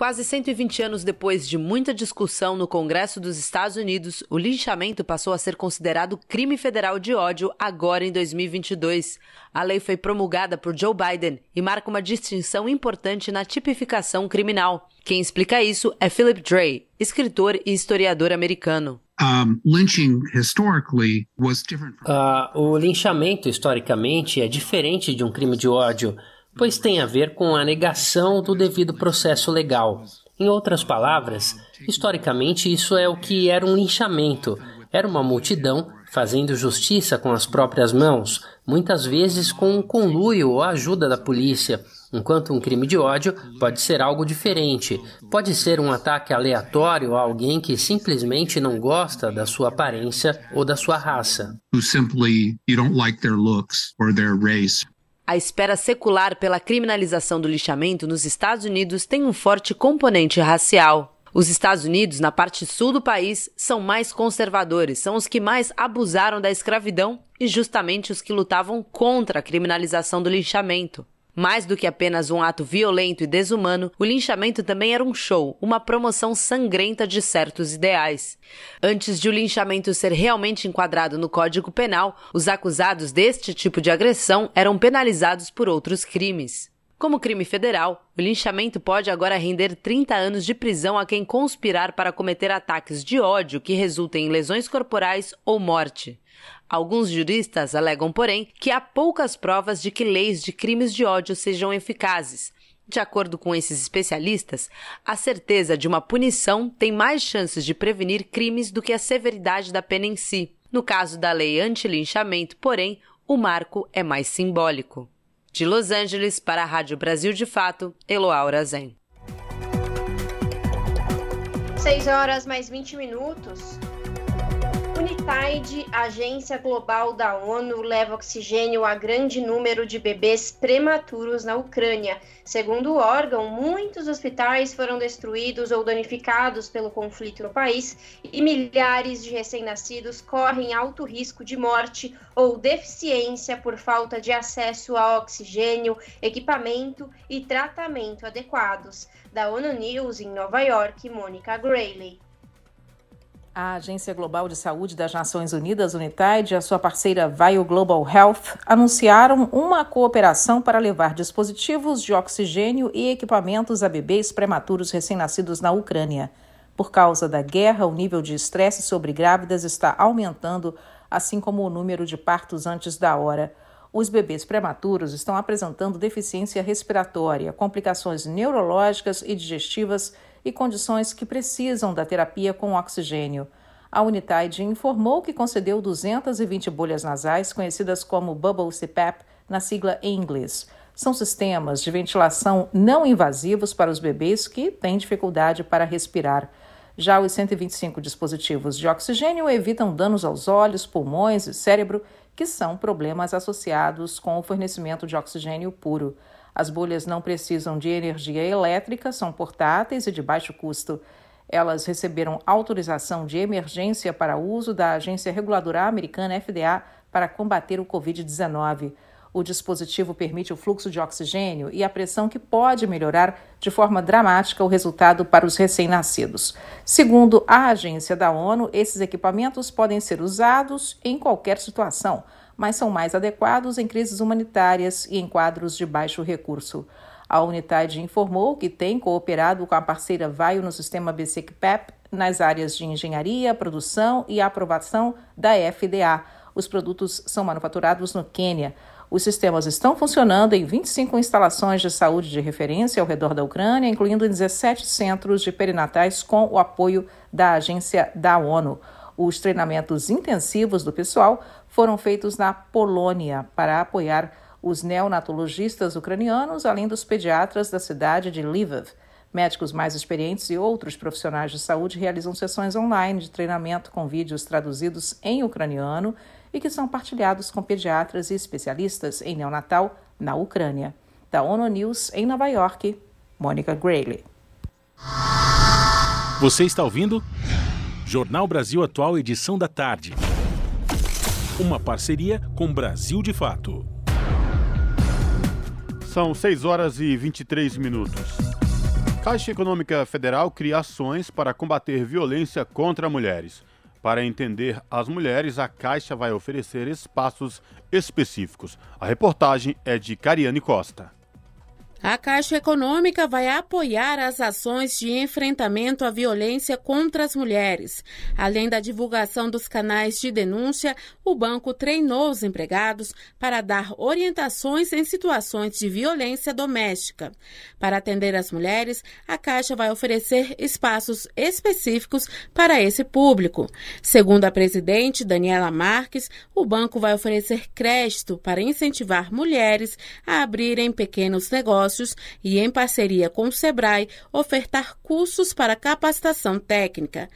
Quase 120 anos depois de muita discussão no Congresso dos Estados Unidos, o linchamento passou a ser considerado crime federal de ódio agora em 2022. A lei foi promulgada por Joe Biden e marca uma distinção importante na tipificação criminal. Quem explica isso é Philip Dray, escritor e historiador americano. Um, lynching historically was different. Uh, o linchamento historicamente é diferente de um crime de ódio pois tem a ver com a negação do devido processo legal. Em outras palavras, historicamente isso é o que era um linchamento. Era uma multidão fazendo justiça com as próprias mãos, muitas vezes com um conluio ou ajuda da polícia, enquanto um crime de ódio pode ser algo diferente. Pode ser um ataque aleatório a alguém que simplesmente não gosta da sua aparência ou da sua raça. A espera secular pela criminalização do lixamento nos Estados Unidos tem um forte componente racial. Os Estados Unidos, na parte sul do país, são mais conservadores, são os que mais abusaram da escravidão e justamente os que lutavam contra a criminalização do linchamento. Mais do que apenas um ato violento e desumano, o linchamento também era um show, uma promoção sangrenta de certos ideais. Antes de o linchamento ser realmente enquadrado no Código Penal, os acusados deste tipo de agressão eram penalizados por outros crimes. Como crime federal, o linchamento pode agora render 30 anos de prisão a quem conspirar para cometer ataques de ódio que resultem em lesões corporais ou morte. Alguns juristas alegam, porém, que há poucas provas de que leis de crimes de ódio sejam eficazes. De acordo com esses especialistas, a certeza de uma punição tem mais chances de prevenir crimes do que a severidade da pena em si. No caso da lei anti-linchamento, porém, o marco é mais simbólico. De Los Angeles para a Rádio Brasil de Fato, Eloaura Zen. 6 horas mais 20 minutos. Unitaid, agência global da ONU, leva oxigênio a grande número de bebês prematuros na Ucrânia. Segundo o órgão, muitos hospitais foram destruídos ou danificados pelo conflito no país e milhares de recém-nascidos correm alto risco de morte ou deficiência por falta de acesso a oxigênio, equipamento e tratamento adequados. Da ONU News em Nova York, Mônica Grayley. A Agência Global de Saúde das Nações Unidas, UNITAID, e a sua parceira Bio Global Health anunciaram uma cooperação para levar dispositivos de oxigênio e equipamentos a bebês prematuros recém-nascidos na Ucrânia. Por causa da guerra, o nível de estresse sobre grávidas está aumentando, assim como o número de partos antes da hora. Os bebês prematuros estão apresentando deficiência respiratória, complicações neurológicas e digestivas e condições que precisam da terapia com oxigênio. A Unitaid informou que concedeu 220 bolhas nasais, conhecidas como Bubble CPAP, na sigla em inglês. São sistemas de ventilação não invasivos para os bebês que têm dificuldade para respirar. Já os 125 dispositivos de oxigênio evitam danos aos olhos, pulmões e cérebro, que são problemas associados com o fornecimento de oxigênio puro. As bolhas não precisam de energia elétrica, são portáteis e de baixo custo. Elas receberam autorização de emergência para uso da Agência Reguladora Americana FDA para combater o Covid-19. O dispositivo permite o fluxo de oxigênio e a pressão que pode melhorar de forma dramática o resultado para os recém-nascidos. Segundo a agência da ONU, esses equipamentos podem ser usados em qualquer situação mas são mais adequados em crises humanitárias e em quadros de baixo recurso. A Unidade informou que tem cooperado com a parceira Vaio no sistema BSECPEP nas áreas de engenharia, produção e aprovação da FDA. Os produtos são manufaturados no Quênia. Os sistemas estão funcionando em 25 instalações de saúde de referência ao redor da Ucrânia, incluindo 17 centros de perinatais com o apoio da agência da ONU. Os treinamentos intensivos do pessoal foram feitos na Polônia para apoiar os neonatologistas ucranianos, além dos pediatras da cidade de Lviv. Médicos mais experientes e outros profissionais de saúde realizam sessões online de treinamento com vídeos traduzidos em ucraniano e que são partilhados com pediatras e especialistas em neonatal na Ucrânia. Da ONU News em Nova York, Mônica Grayley. Você está ouvindo? Jornal Brasil Atual, edição da tarde. Uma parceria com Brasil de Fato. São 6 horas e 23 minutos. Caixa Econômica Federal cria ações para combater violência contra mulheres. Para entender as mulheres, a Caixa vai oferecer espaços específicos. A reportagem é de Cariane Costa. A Caixa Econômica vai apoiar as ações de enfrentamento à violência contra as mulheres. Além da divulgação dos canais de denúncia, o banco treinou os empregados para dar orientações em situações de violência doméstica. Para atender as mulheres, a Caixa vai oferecer espaços específicos para esse público. Segundo a presidente Daniela Marques, o banco vai oferecer crédito para incentivar mulheres a abrirem pequenos negócios negócios e, em parceria com o Sebrae, ofertar cursos para capacitação técnica.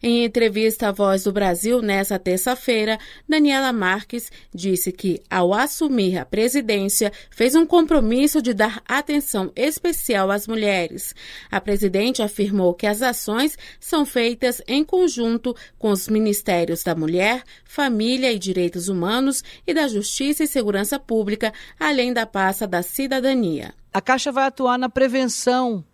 Em entrevista à Voz do Brasil nesta terça-feira, Daniela Marques disse que, ao assumir a presidência, fez um compromisso de dar atenção especial às mulheres. A presidente afirmou que as ações são feitas em conjunto com os Ministérios da Mulher, Família e Direitos Humanos e da Justiça e Segurança Pública, além da pasta da Cidadania. A Caixa vai atuar na prevenção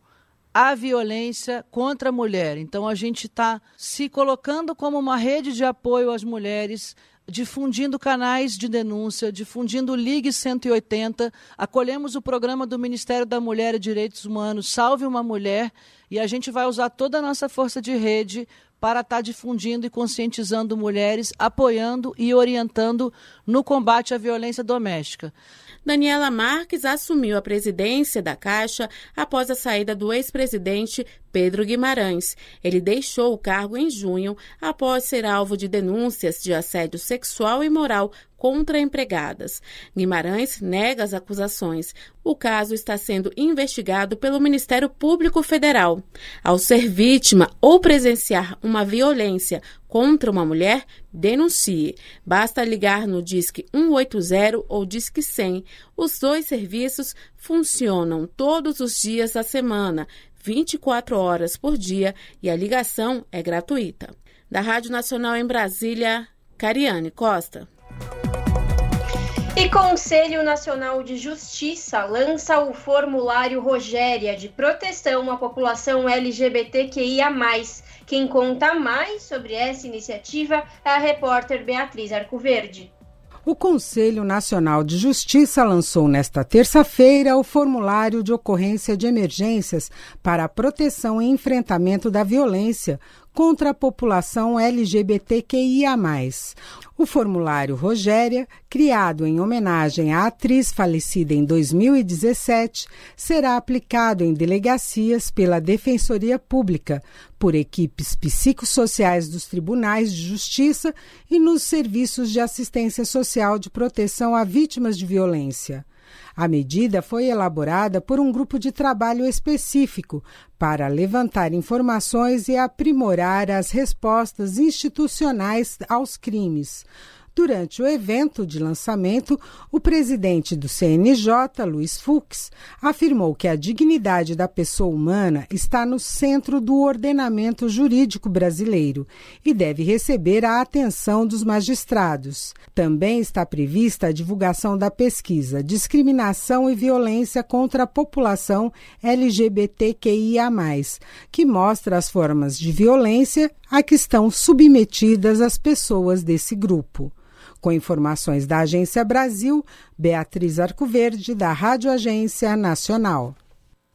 à violência contra a mulher. Então, a gente está se colocando como uma rede de apoio às mulheres, difundindo canais de denúncia, difundindo o Ligue 180. Acolhemos o programa do Ministério da Mulher e Direitos Humanos, Salve uma Mulher, e a gente vai usar toda a nossa força de rede para estar tá difundindo e conscientizando mulheres, apoiando e orientando no combate à violência doméstica. Daniela Marques assumiu a presidência da Caixa após a saída do ex-presidente Pedro Guimarães. Ele deixou o cargo em junho após ser alvo de denúncias de assédio sexual e moral contra empregadas. Guimarães nega as acusações. O caso está sendo investigado pelo Ministério Público Federal. Ao ser vítima ou presenciar uma violência contra uma mulher, denuncie. Basta ligar no Disque 180 ou Disque 100. Os dois serviços funcionam todos os dias da semana, 24 horas por dia e a ligação é gratuita. Da Rádio Nacional em Brasília, Cariane Costa. E Conselho Nacional de Justiça lança o formulário Rogéria de proteção à população LGBTQIA. Quem conta mais sobre essa iniciativa é a repórter Beatriz Arcoverde. O Conselho Nacional de Justiça lançou nesta terça-feira o formulário de ocorrência de emergências para a proteção e enfrentamento da violência contra a população LGBTQIA. O formulário Rogéria, criado em homenagem à atriz falecida em 2017, será aplicado em delegacias pela Defensoria Pública, por equipes psicossociais dos tribunais de justiça e nos serviços de assistência social de proteção a vítimas de violência. A medida foi elaborada por um grupo de trabalho específico para levantar informações e aprimorar as respostas institucionais aos crimes. Durante o evento de lançamento, o presidente do CNJ, Luiz Fux, afirmou que a dignidade da pessoa humana está no centro do ordenamento jurídico brasileiro e deve receber a atenção dos magistrados. Também está prevista a divulgação da pesquisa Discriminação e Violência contra a População LGBTQIA, que mostra as formas de violência a que estão submetidas as pessoas desse grupo. Com informações da Agência Brasil, Beatriz Arcoverde, da Rádio Agência Nacional.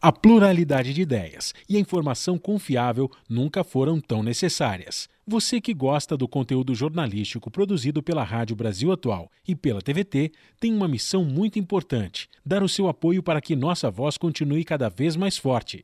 A pluralidade de ideias e a informação confiável nunca foram tão necessárias. Você que gosta do conteúdo jornalístico produzido pela Rádio Brasil Atual e pela TVT tem uma missão muito importante: dar o seu apoio para que nossa voz continue cada vez mais forte.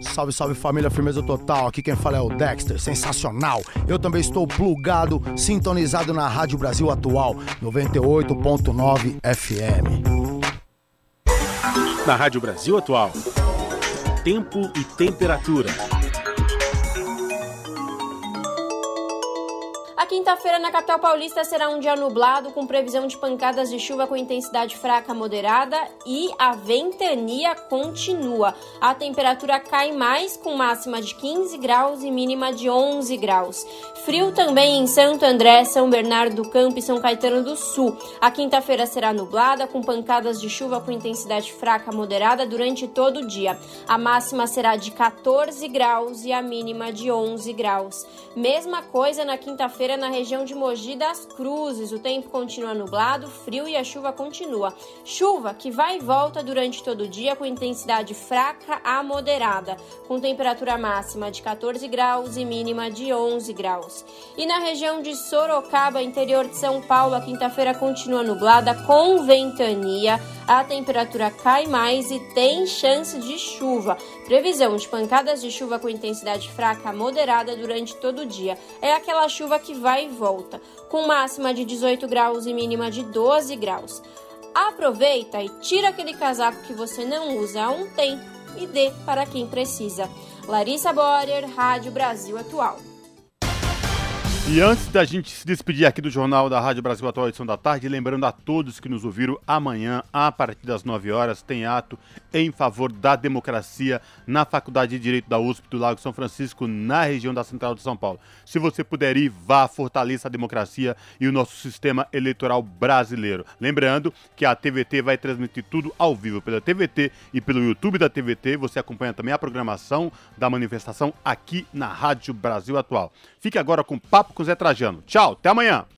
Salve, salve família, firmeza total. Aqui quem fala é o Dexter, sensacional. Eu também estou plugado, sintonizado na Rádio Brasil Atual, 98.9 FM. Na Rádio Brasil Atual, tempo e temperatura. Quinta-feira, na capital paulista, será um dia nublado, com previsão de pancadas de chuva com intensidade fraca moderada e a ventania continua. A temperatura cai mais, com máxima de 15 graus e mínima de 11 graus. Frio também em Santo André, São Bernardo do Campo e São Caetano do Sul. A quinta-feira será nublada, com pancadas de chuva com intensidade fraca moderada durante todo o dia. A máxima será de 14 graus e a mínima de 11 graus. Mesma coisa na quinta-feira na região de Mogi das Cruzes. O tempo continua nublado, frio e a chuva continua. Chuva que vai e volta durante todo o dia com intensidade fraca a moderada, com temperatura máxima de 14 graus e mínima de 11 graus. E na região de Sorocaba, interior de São Paulo, a quinta-feira continua nublada com ventania. A temperatura cai mais e tem chance de chuva. Previsão de pancadas de chuva com intensidade fraca moderada durante todo o dia. É aquela chuva que vai e volta, com máxima de 18 graus e mínima de 12 graus. Aproveita e tira aquele casaco que você não usa há um tempo e dê para quem precisa. Larissa Borer, Rádio Brasil Atual. E antes da gente se despedir aqui do Jornal da Rádio Brasil Atual edição da tarde, lembrando a todos que nos ouviram, amanhã, a partir das 9 horas, tem ato em favor da democracia na Faculdade de Direito da USP do Lago São Francisco, na região da Central de São Paulo. Se você puder ir, vá, fortaleça a democracia e o nosso sistema eleitoral brasileiro. Lembrando que a TVT vai transmitir tudo ao vivo pela TVT e pelo YouTube da TVT. Você acompanha também a programação da manifestação aqui na Rádio Brasil Atual. Fique agora com Papo com Zé Trajano. Tchau, até amanhã.